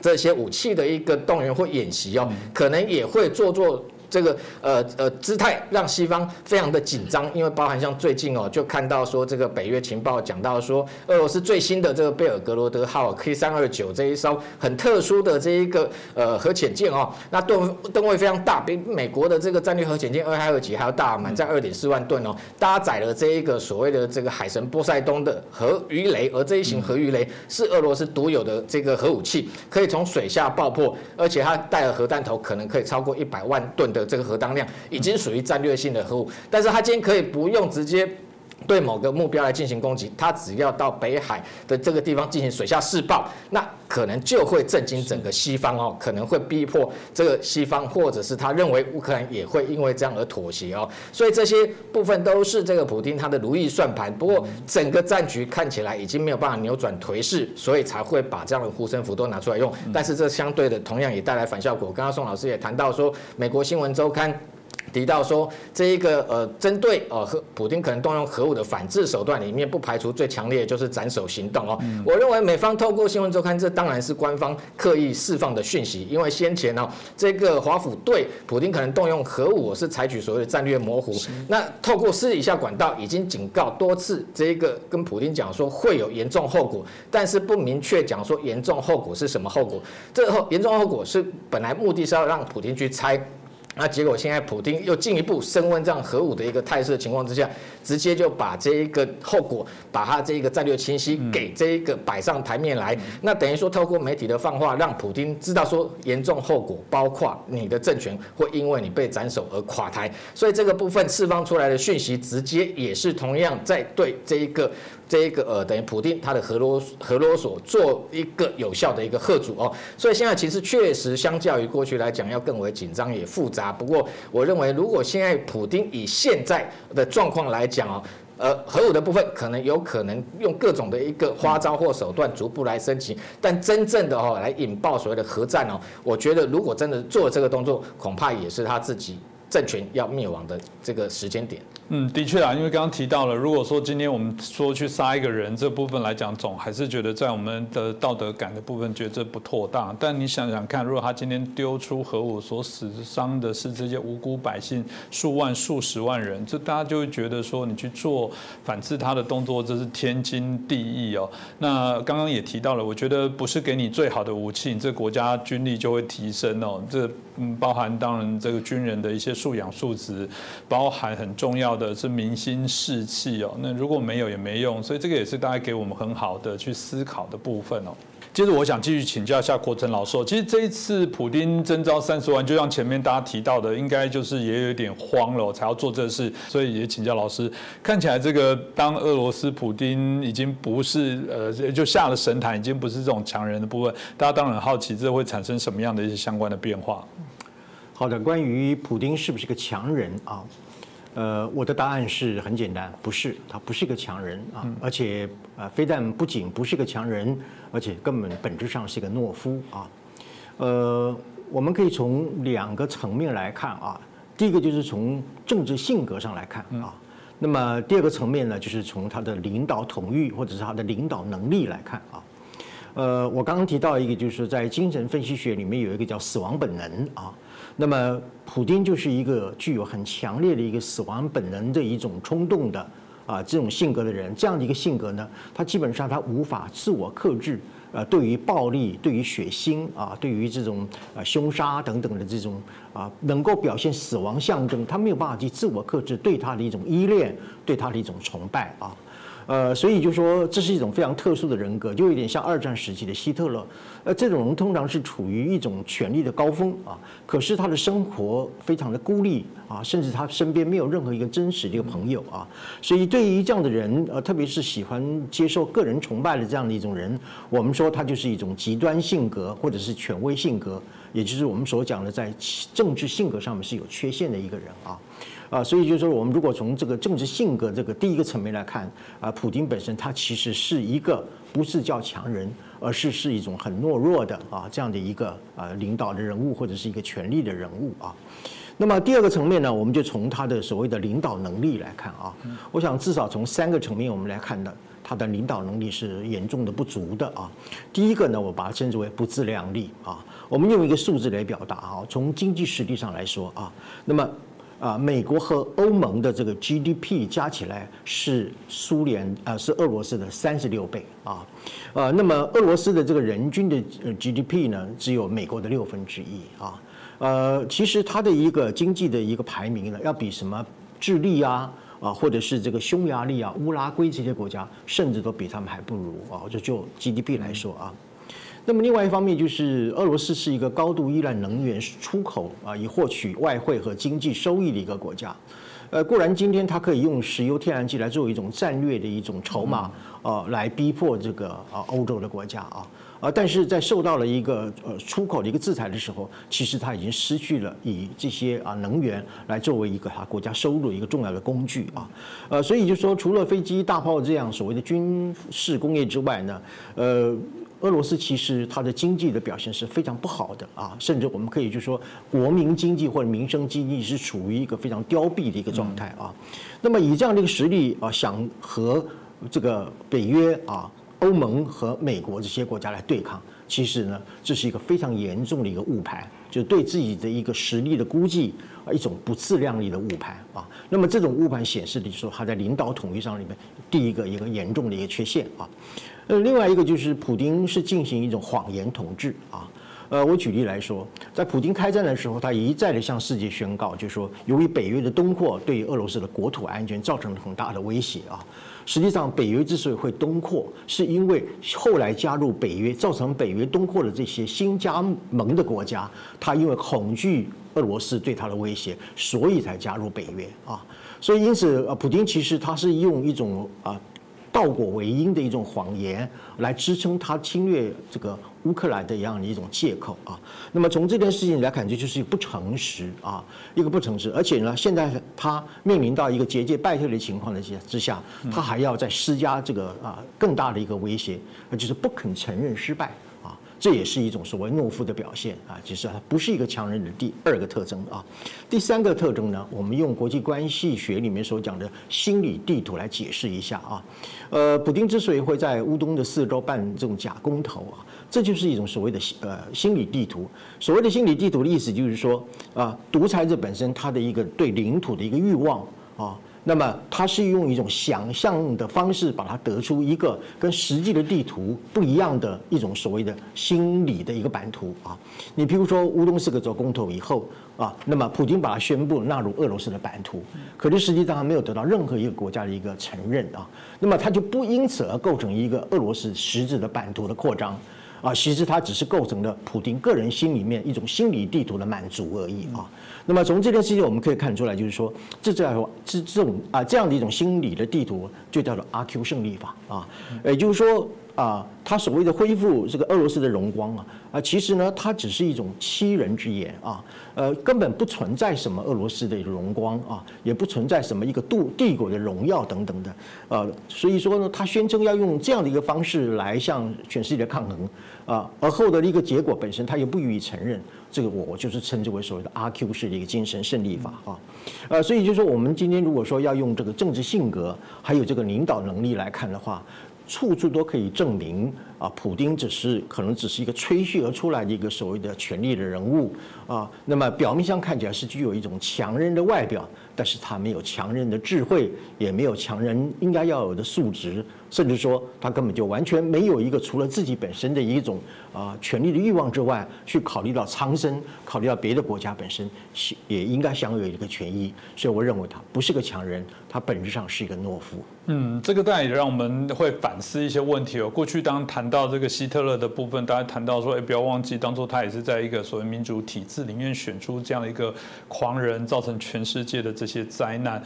这些武器的一个动员或演习哦，可能也会做做。这个呃呃姿态让西方非常的紧张，因为包含像最近哦，就看到说这个北约情报讲到说，俄罗斯最新的这个贝尔格罗德号 K 三二九这一艘很特殊的这一个呃核潜舰哦，那吨吨位非常大，比美国的这个战略核潜舰二海二级还要大，满载二点四万吨哦，搭载了这一个所谓的这个海神波塞冬的核鱼雷，而这一型核鱼雷是俄罗斯独有的这个核武器，可以从水下爆破，而且它带了核弹头，可能可以超过一百万吨的。这个核当量已经属于战略性的核武，但是它今天可以不用直接对某个目标来进行攻击，他只要到北海的这个地方进行水下试爆，那可能就会震惊整个西方哦，可能会逼迫这个西方，或者是他认为乌克兰也会因为这样而妥协哦，所以这些部分都是这个普京他的如意算盘。不过整个战局看起来已经没有办法扭转颓势，所以才会把这样的护身符都拿出来用。但是这相对的同样也带来反效果。刚刚宋老师也谈到说，美国新闻周刊。提到说，这一个呃，针对呃核普京可能动用核武的反制手段里面，不排除最强烈的就是斩首行动哦。我认为美方透过新闻周刊，这当然是官方刻意释放的讯息，因为先前呢，这个华府对普京可能动用核武是采取所谓的战略模糊，那透过私底下管道已经警告多次，这一个跟普京讲说会有严重后果，但是不明确讲说严重后果是什么后果。这后严重后果是本来目的是要让普京去猜。那结果现在普京又进一步升温这样核武的一个态势的情况之下，直接就把这一个后果，把他这一个战略清晰给这一个摆上台面来。那等于说透过媒体的放话，让普京知道说严重后果，包括你的政权会因为你被斩首而垮台。所以这个部分释放出来的讯息，直接也是同样在对这一个。这一个呃，等于普丁他的核罗核罗索做一个有效的一个贺阻哦，所以现在其实确实相较于过去来讲要更为紧张也复杂。不过我认为，如果现在普丁以现在的状况来讲哦，呃，核武的部分可能有可能用各种的一个花招或手段逐步来升级，但真正的哦来引爆所谓的核战哦，我觉得如果真的做这个动作，恐怕也是他自己政权要灭亡的这个时间点。嗯，的确啊，因为刚刚提到了，如果说今天我们说去杀一个人这部分来讲，总还是觉得在我们的道德感的部分觉得这不妥当。但你想想看，如果他今天丢出核武，所死伤的是这些无辜百姓数万、数十万人，这大家就会觉得说，你去做反制他的动作，这是天经地义哦。那刚刚也提到了，我觉得不是给你最好的武器，你这国家军力就会提升哦。这嗯，包含当然这个军人的一些素养素质，包含很重要的。是民心士气哦，那如果没有也没用，所以这个也是大家给我们很好的去思考的部分哦。接着我想继续请教一下郭成老师，其实这一次普丁征召三十万，就像前面大家提到的，应该就是也有点慌了才要做这事，所以也请教老师，看起来这个当俄罗斯普丁已经不是呃就下了神坛，已经不是这种强人的部分，大家当然很好奇这会产生什么样的一些相关的变化。好的，关于普丁是不是个强人啊？呃，我的答案是很简单，不是，他不是一个强人啊，而且啊，非但不仅不是个强人，而且根本本质上是一个懦夫啊。呃，我们可以从两个层面来看啊，第一个就是从政治性格上来看啊，那么第二个层面呢，就是从他的领导统御或者是他的领导能力来看啊。呃，我刚刚提到一个，就是在精神分析学里面有一个叫死亡本能啊。那么普丁就是一个具有很强烈的一个死亡本能的一种冲动的啊这种性格的人，这样的一个性格呢，他基本上他无法自我克制。呃，对于暴力、对于血腥啊，对于这种呃凶杀等等的这种啊，能够表现死亡象征，他没有办法去自我克制对他的一种依恋，对他的一种崇拜啊。呃，所以就说这是一种非常特殊的人格，就有点像二战时期的希特勒。呃，这种人通常是处于一种权力的高峰啊，可是他的生活非常的孤立啊，甚至他身边没有任何一个真实的一个朋友啊。所以对于这样的人，呃，特别是喜欢接受个人崇拜的这样的一种人，我们说他就是一种极端性格或者是权威性格，也就是我们所讲的在政治性格上面是有缺陷的一个人啊。啊，所以就是说，我们如果从这个政治性格这个第一个层面来看，啊，普京本身他其实是一个不是叫强人，而是是一种很懦弱的啊这样的一个呃领导的人物或者是一个权力的人物啊。那么第二个层面呢，我们就从他的所谓的领导能力来看啊，我想至少从三个层面我们来看的，他的领导能力是严重的不足的啊。第一个呢，我把它称之为不自量力啊。我们用一个数字来表达啊，从经济实力上来说啊，那么。啊，美国和欧盟的这个 GDP 加起来是苏联啊，是俄罗斯的三十六倍啊，呃，那么俄罗斯的这个人均的 GDP 呢，只有美国的六分之一啊，呃，其实它的一个经济的一个排名呢，要比什么智利啊啊，或者是这个匈牙利啊、乌拉圭这些国家，甚至都比他们还不如啊，就就 GDP 来说啊。那么另外一方面就是俄罗斯是一个高度依赖能源出口啊，以获取外汇和经济收益的一个国家。呃，固然今天它可以用石油、天然气来作为一种战略的一种筹码呃，来逼迫这个啊欧洲的国家啊啊，但是在受到了一个呃出口的一个制裁的时候，其实它已经失去了以这些啊能源来作为一个它国家收入一个重要的工具啊。呃，所以就说除了飞机、大炮这样所谓的军事工业之外呢，呃。俄罗斯其实它的经济的表现是非常不好的啊，甚至我们可以就说国民经济或者民生经济是处于一个非常凋敝的一个状态啊。那么以这样的一个实力啊，想和这个北约啊、欧盟和美国这些国家来对抗，其实呢，这是一个非常严重的一个误判，就是对自己的一个实力的估计啊，一种不自量力的误判啊。那么这种误判显示的就是说，他在领导统一上里面第一个一个严重的一个缺陷啊。呃，另外一个就是普京是进行一种谎言统治啊。呃，我举例来说，在普京开战的时候，他一再的向世界宣告，就是说，由于北约的东扩对于俄罗斯的国土安全造成了很大的威胁啊。实际上，北约之所以会东扩，是因为后来加入北约，造成北约东扩的这些新加盟的国家，他因为恐惧俄罗斯对他的威胁，所以才加入北约啊。所以，因此，呃，普京其实他是用一种啊。倒果为因的一种谎言来支撑他侵略这个乌克兰的一样的一种借口啊。那么从这件事情来看，这就是一个不诚实啊，一个不诚实。而且呢，现在他面临到一个节节败退的情况的之之下，他还要再施加这个啊更大的一个威胁，那就是不肯承认失败。这也是一种所谓懦夫的表现啊，其实它不是一个强人的第二个特征啊。第三个特征呢，我们用国际关系学里面所讲的心理地图来解释一下啊。呃，普京之所以会在乌东的四周办这种假公投啊，这就是一种所谓的呃心理地图。所谓的心理地图的意思就是说啊，独裁者本身他的一个对领土的一个欲望啊。那么，他是用一种想象的方式，把它得出一个跟实际的地图不一样的一种所谓的心理的一个版图啊。你比如说，乌东四个州公投以后啊，那么普京把它宣布纳入俄罗斯的版图，可是实际上他没有得到任何一个国家的一个承认啊，那么他就不因此而构成一个俄罗斯实质的版图的扩张。啊，其实它只是构成了普京个人心里面一种心理地图的满足而已啊。那么从这件事情我们可以看出来，就是说，这叫这这种啊这样的一种心理的地图，就叫做阿 Q 胜利法啊。也就是说。啊，他所谓的恢复这个俄罗斯的荣光啊，啊，其实呢，它只是一种欺人之言啊，呃，根本不存在什么俄罗斯的荣光啊，也不存在什么一个度帝国的荣耀等等的，呃，所以说呢，他宣称要用这样的一个方式来向全世界抗衡啊，而后的一个结果本身他又不予以承认，这个我我就是称之为所谓的阿 Q 式的一个精神胜利法啊，呃，所以就说我们今天如果说要用这个政治性格还有这个领导能力来看的话。处处都可以证明啊，普丁只是可能只是一个吹嘘而出来的一个所谓的权力的人物啊，那么表面上看起来是具有一种强人的外表，但是他没有强人的智慧，也没有强人应该要有的素质。甚至说，他根本就完全没有一个除了自己本身的一种啊权力的欲望之外，去考虑到苍生，考虑到别的国家本身也应该享有一个权益。所以我认为他不是个强人，他本质上是一个懦夫。嗯，这个当然也让我们会反思一些问题哦。过去当谈到这个希特勒的部分，大家谈到说，哎，不要忘记当初他也是在一个所谓民主体制里面选出这样的一个狂人，造成全世界的这些灾难。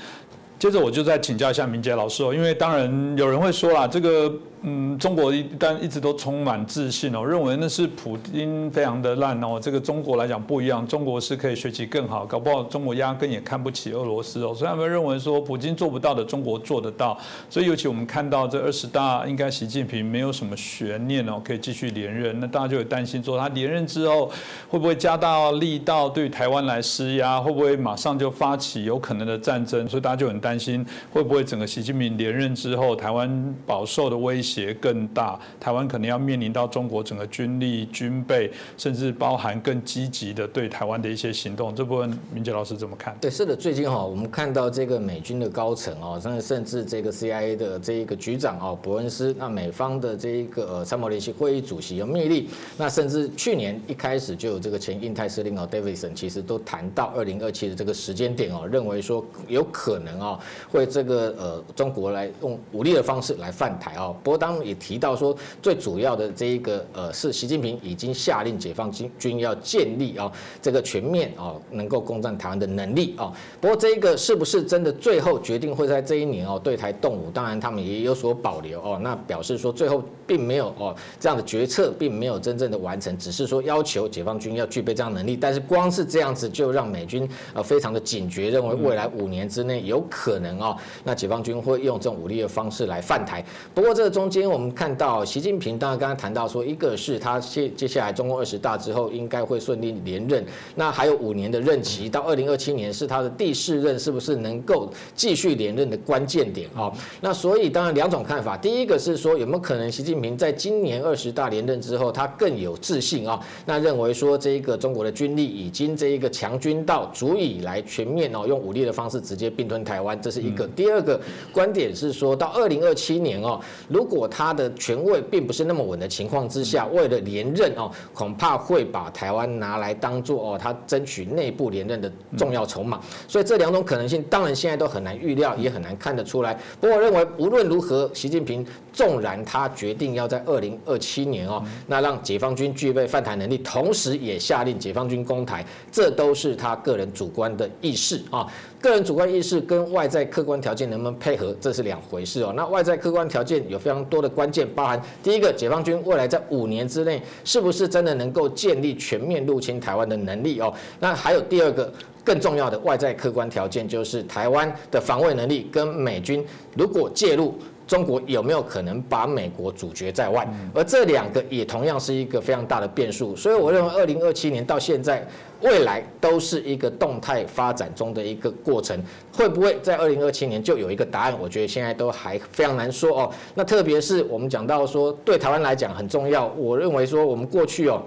接着我就再请教一下明杰老师哦，因为当然有人会说啦，这个。嗯，中国一旦一直都充满自信哦，认为那是普京非常的烂哦。这个中国来讲不一样，中国是可以学习更好，搞不好中国压根也看不起俄罗斯哦。所以他们认为说，普京做不到的，中国做得到。所以尤其我们看到这二十大，应该习近平没有什么悬念哦，可以继续连任。那大家就有担心说，他连任之后会不会加大力道对台湾来施压？会不会马上就发起有可能的战争？所以大家就很担心，会不会整个习近平连任之后，台湾饱受的威胁？胁更大，台湾可能要面临到中国整个军力、军备，甚至包含更积极的对台湾的一些行动。这部分，明杰老师怎么看？对，是的，最近哈，我们看到这个美军的高层哦，甚至甚至这个 CIA 的这一个局长哦，伯恩斯，那美方的这一个参谋联席会议主席有密令，那甚至去年一开始就有这个前印太司令哦，Davidson，其实都谈到二零二七的这个时间点哦，认为说有可能哦，会这个呃中国来用武力的方式来犯台哦，不当刚也提到说，最主要的这一个呃，是习近平已经下令解放军军要建立啊这个全面啊能够攻占台湾的能力啊。不过这一个是不是真的最后决定会在这一年哦对台动武？当然他们也有所保留哦。那表示说最后并没有哦这样的决策并没有真正的完成，只是说要求解放军要具备这样能力。但是光是这样子就让美军呃非常的警觉，认为未来五年之内有可能哦那解放军会用这种武力的方式来犯台。不过这个中间。今天我们看到习近平，当然刚刚谈到说，一个是他接接下来中共二十大之后应该会顺利连任，那还有五年的任期，到二零二七年是他的第四任，是不是能够继续连任的关键点啊？那所以当然两种看法，第一个是说有没有可能习近平在今年二十大连任之后，他更有自信啊？那认为说这一个中国的军力已经这一个强军到足以来全面哦用武力的方式直接并吞台湾，这是一个。第二个观点是说到二零二七年哦，如果他的权位并不是那么稳的情况之下，为了连任哦，恐怕会把台湾拿来当做哦，他争取内部连任的重要筹码。所以这两种可能性，当然现在都很难预料，也很难看得出来。不过我认为，无论如何，习近平纵然他决定要在二零二七年哦，那让解放军具备犯台能力，同时也下令解放军攻台，这都是他个人主观的意识啊。个人主观意识跟外在客观条件能不能配合，这是两回事哦。那外在客观条件有非常多的关键，包含第一个，解放军未来在五年之内是不是真的能够建立全面入侵台湾的能力哦？那还有第二个更重要的外在客观条件，就是台湾的防卫能力跟美军如果介入。中国有没有可能把美国阻绝在外？而这两个也同样是一个非常大的变数。所以我认为，二零二七年到现在，未来都是一个动态发展中的一个过程。会不会在二零二七年就有一个答案？我觉得现在都还非常难说哦。那特别是我们讲到说，对台湾来讲很重要。我认为说，我们过去哦。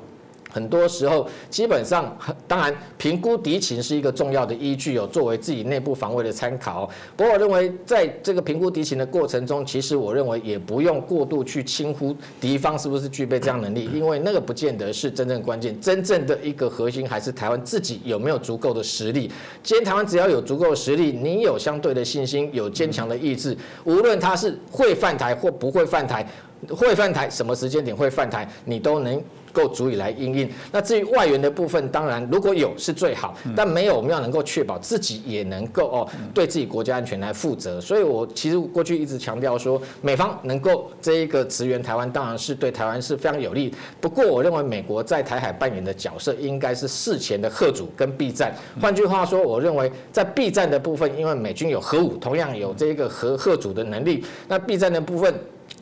很多时候，基本上，当然评估敌情是一个重要的依据，有作为自己内部防卫的参考。不过，我认为在这个评估敌情的过程中，其实我认为也不用过度去轻忽敌方是不是具备这样能力，因为那个不见得是真正关键。真正的一个核心还是台湾自己有没有足够的实力。今天台湾只要有足够的实力，你有相对的信心，有坚强的意志，无论他是会犯台或不会犯台，会犯台什么时间点会犯台，你都能。够足以来应应。那至于外援的部分，当然如果有是最好，但没有，我们要能够确保自己也能够哦，对自己国家安全来负责。所以我其实过去一直强调说，美方能够这一个驰援台湾，当然是对台湾是非常有利。不过我认为美国在台海扮演的角色，应该是事前的贺主跟避战。换句话说，我认为在避战的部分，因为美军有核武，同样有这个核贺主的能力，那避战的部分。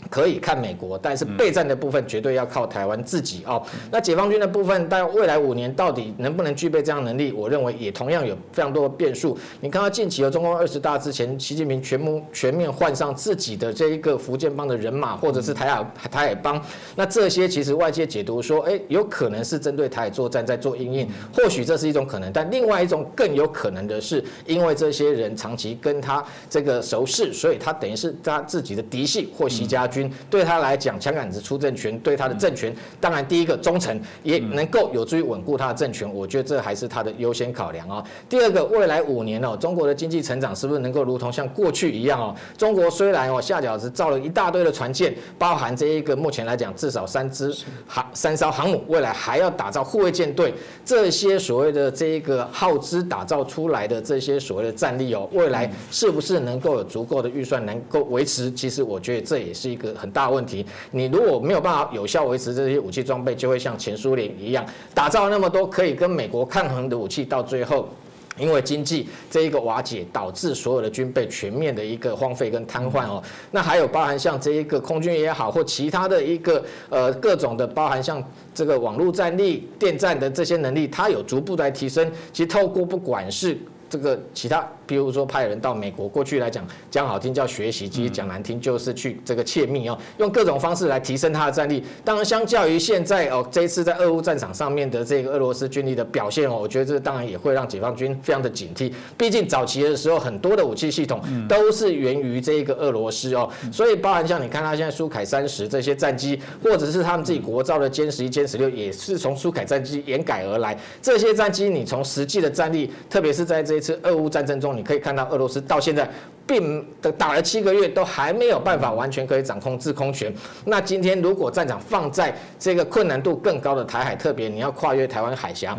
可以看美国，但是备战的部分绝对要靠台湾自己哦。那解放军的部分，但未来五年到底能不能具备这样能力？我认为也同样有非常多的变数。你看到近期的中共二十大之前，习近平全部全面换上自己的这一个福建帮的人马，或者是台海台海帮，那这些其实外界解读说，哎，有可能是针对台海作战在做应应，或许这是一种可能。但另外一种更有可能的是，因为这些人长期跟他这个熟识，所以他等于是他自己的嫡系或习家军。对他来讲，枪杆子出政权，对他的政权，当然第一个忠诚，也能够有助于稳固他的政权。我觉得这还是他的优先考量啊。第二个，未来五年哦，中国的经济成长是不是能够如同像过去一样哦？中国虽然哦下饺子造了一大堆的船舰，包含这一个目前来讲至少三支航三艘航母，未来还要打造护卫舰队，这些所谓的这一个耗资打造出来的这些所谓的战力哦，未来是不是能够有足够的预算能够维持？其实我觉得这也是一一个。很大问题，你如果没有办法有效维持这些武器装备，就会像前苏联一样，打造那么多可以跟美国抗衡的武器，到最后因为经济这一个瓦解，导致所有的军备全面的一个荒废跟瘫痪哦。那还有包含像这一个空军也好，或其他的一个呃各种的，包含像这个网络战力、电站的这些能力，它有逐步在提升。其实透过不管是这个其他。比如说派人到美国，过去来讲讲好听叫学习，其实讲难听就是去这个窃密哦，用各种方式来提升他的战力。当然，相较于现在哦，这一次在俄乌战场上面的这个俄罗斯军力的表现哦，我觉得这当然也会让解放军非常的警惕。毕竟早期的时候，很多的武器系统都是源于这个俄罗斯哦，所以包含像你看他现在苏凯三十这些战机，或者是他们自己国造的歼十一、歼十六，也是从苏凯战机延改而来。这些战机你从实际的战力，特别是在这一次俄乌战争中。你可以看到，俄罗斯到现在并打了七个月，都还没有办法完全可以掌控制空权。那今天如果战场放在这个困难度更高的台海，特别你要跨越台湾海峡。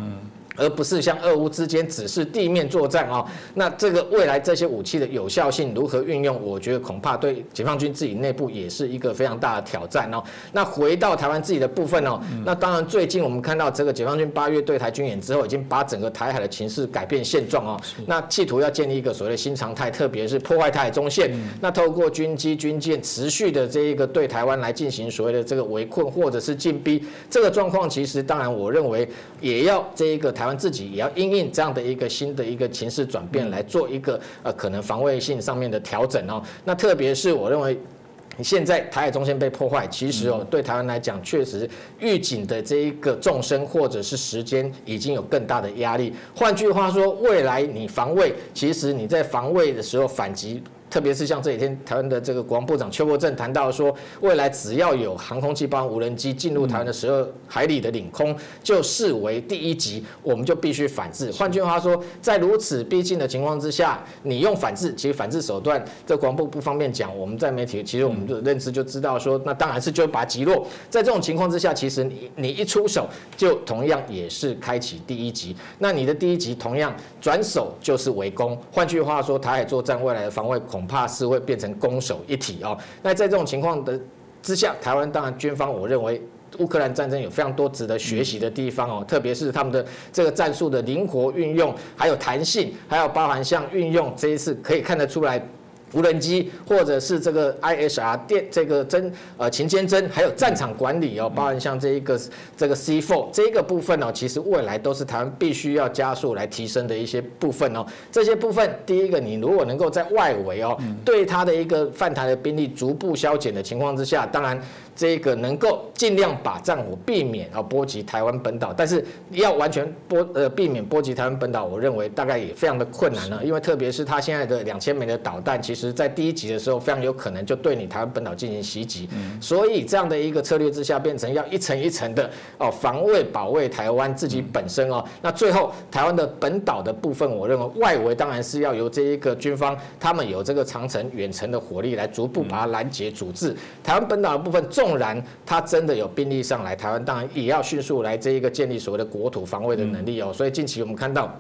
而不是像俄乌之间只是地面作战哦，那这个未来这些武器的有效性如何运用，我觉得恐怕对解放军自己内部也是一个非常大的挑战哦。那回到台湾自己的部分哦，那当然最近我们看到这个解放军八月对台军演之后，已经把整个台海的情势改变现状哦。那企图要建立一个所谓的新常态，特别是破坏台海中线，那透过军机军舰持续的这一个对台湾来进行所谓的这个围困或者是进逼，这个状况其实当然我认为也要这一个台。自己也要因应这样的一个新的一个情势转变来做一个呃可能防卫性上面的调整哦。那特别是我认为，现在台海中线被破坏，其实哦对台湾来讲，确实预警的这一个纵深或者是时间已经有更大的压力。换句话说，未来你防卫，其实你在防卫的时候反击。特别是像这几天台湾的这个国防部长邱国正谈到说，未来只要有航空器包括无人机进入台湾的十二海里的领空，就视为第一级，我们就必须反制。换句话说，在如此逼近的情况之下，你用反制，其实反制手段，这国防部不方便讲。我们在媒体其实我们的认知就知道说，那当然是就把击落。在这种情况之下，其实你你一出手，就同样也是开启第一级。那你的第一级同样转手就是围攻。换句话说，台海作战未来的防卫恐。恐怕是会变成攻守一体哦。那在这种情况的之下，台湾当然军方，我认为乌克兰战争有非常多值得学习的地方哦，特别是他们的这个战术的灵活运用，还有弹性，还有包含像运用这一次可以看得出来。无人机或者是这个 ISR 电这个侦呃勤监侦，还有战场管理哦，包含像这一个这个 C4 这个部分哦，其实未来都是台湾必须要加速来提升的一些部分哦。这些部分，第一个，你如果能够在外围哦，对它的一个犯台的兵力逐步消减的情况之下，当然。这个能够尽量把战火避免啊波及台湾本岛，但是要完全波呃避免波及台湾本岛，我认为大概也非常的困难了。因为特别是他现在的两千枚的导弹，其实在第一集的时候非常有可能就对你台湾本岛进行袭击。所以这样的一个策略之下，变成要一层一层的哦防卫保卫台湾自己本身哦。那最后台湾的本岛的部分，我认为外围当然是要由这一个军方他们有这个长城远程的火力来逐步把它拦截阻滞。台湾本岛的部分重。纵然他真的有兵力上来，台湾当然也要迅速来这一个建立所谓的国土防卫的能力哦。所以近期我们看到。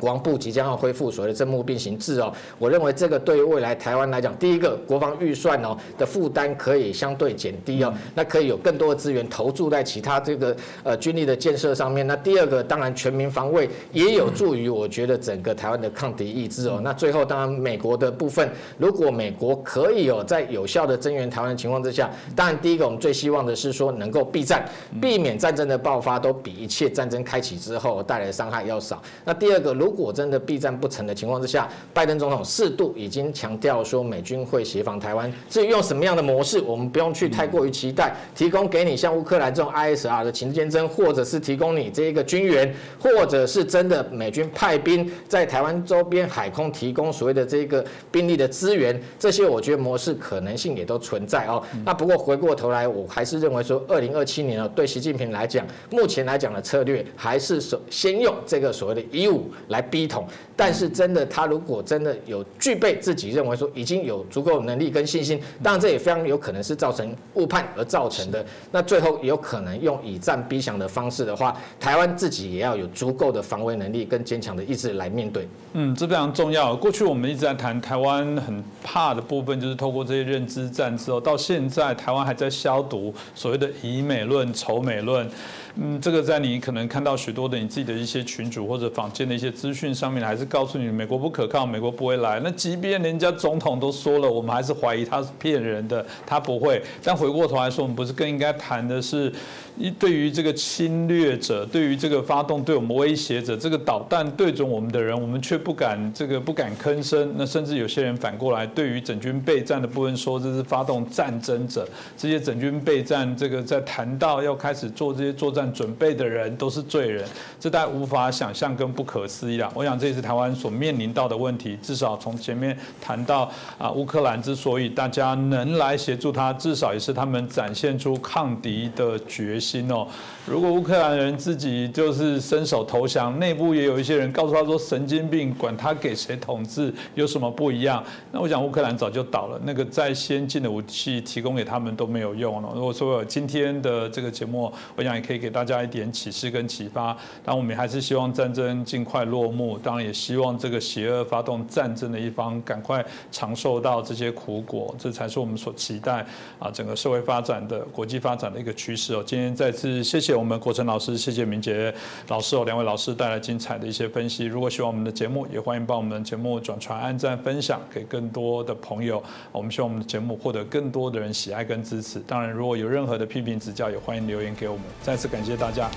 国防部即将要恢复所谓的政务并行制哦，我认为这个对于未来台湾来讲，第一个国防预算哦的负担可以相对减低哦，那可以有更多的资源投注在其他这个呃军力的建设上面。那第二个，当然全民防卫也有助于我觉得整个台湾的抗敌意志哦。那最后，当然美国的部分，如果美国可以哦在有效的增援台湾的情况之下，当然第一个我们最希望的是说能够避战，避免战争的爆发都比一切战争开启之后带来的伤害要少。那第二个，如如果真的避战不成的情况之下，拜登总统适度已经强调说美军会协防台湾。至于用什么样的模式，我们不用去太过于期待。提供给你像乌克兰这种 ISR 的情监侦，或者是提供你这一个军援，或者是真的美军派兵在台湾周边海空提供所谓的这个兵力的资源，这些我觉得模式可能性也都存在哦。那不过回过头来，我还是认为说，二零二七年哦，对习近平来讲，目前来讲的策略还是首先用这个所谓的一五来逼统。但是真的，他如果真的有具备自己认为说已经有足够能力跟信心，当然这也非常有可能是造成误判而造成的。那最后有可能用以战逼降的方式的话，台湾自己也要有足够的防卫能力跟坚强的意志来面对。嗯，这非常重要。过去我们一直在谈台湾很怕的部分，就是透过这些认知战之后，到现在台湾还在消毒所谓的以美论、仇美论。嗯，这个在你可能看到许多的你自己的一些群主或者坊间的一些资讯上面，还是告诉你美国不可靠，美国不会来。那即便人家总统都说了，我们还是怀疑他是骗人的，他不会。但回过头来说，我们不是更应该谈的是？一对于这个侵略者，对于这个发动对我们威胁者，这个导弹对准我们的人，我们却不敢这个不敢吭声。那甚至有些人反过来，对于整军备战的部分说这是发动战争者，这些整军备战这个在谈到要开始做这些作战准备的人都是罪人，这大家无法想象跟不可思议啊！我想这也是台湾所面临到的问题。至少从前面谈到啊，乌克兰之所以大家能来协助他，至少也是他们展现出抗敌的决心心。心哦，如果乌克兰人自己就是伸手投降，内部也有一些人告诉他说神经病，管他给谁统治有什么不一样？那我想乌克兰早就倒了，那个再先进的武器提供给他们都没有用了。如果说今天的这个节目，我想也可以给大家一点启示跟启发。但我们还是希望战争尽快落幕，当然也希望这个邪恶发动战争的一方赶快尝受到这些苦果，这才是我们所期待啊整个社会发展的国际发展的一个趋势哦。今天。再次谢谢我们国成老师，谢谢明杰老师哦，两位老师带来精彩的一些分析。如果喜欢我们的节目，也欢迎帮我们节目转传、按赞、分享给更多的朋友。我们希望我们的节目获得更多的人喜爱跟支持。当然，如果有任何的批评指教，也欢迎留言给我们。再次感谢大家。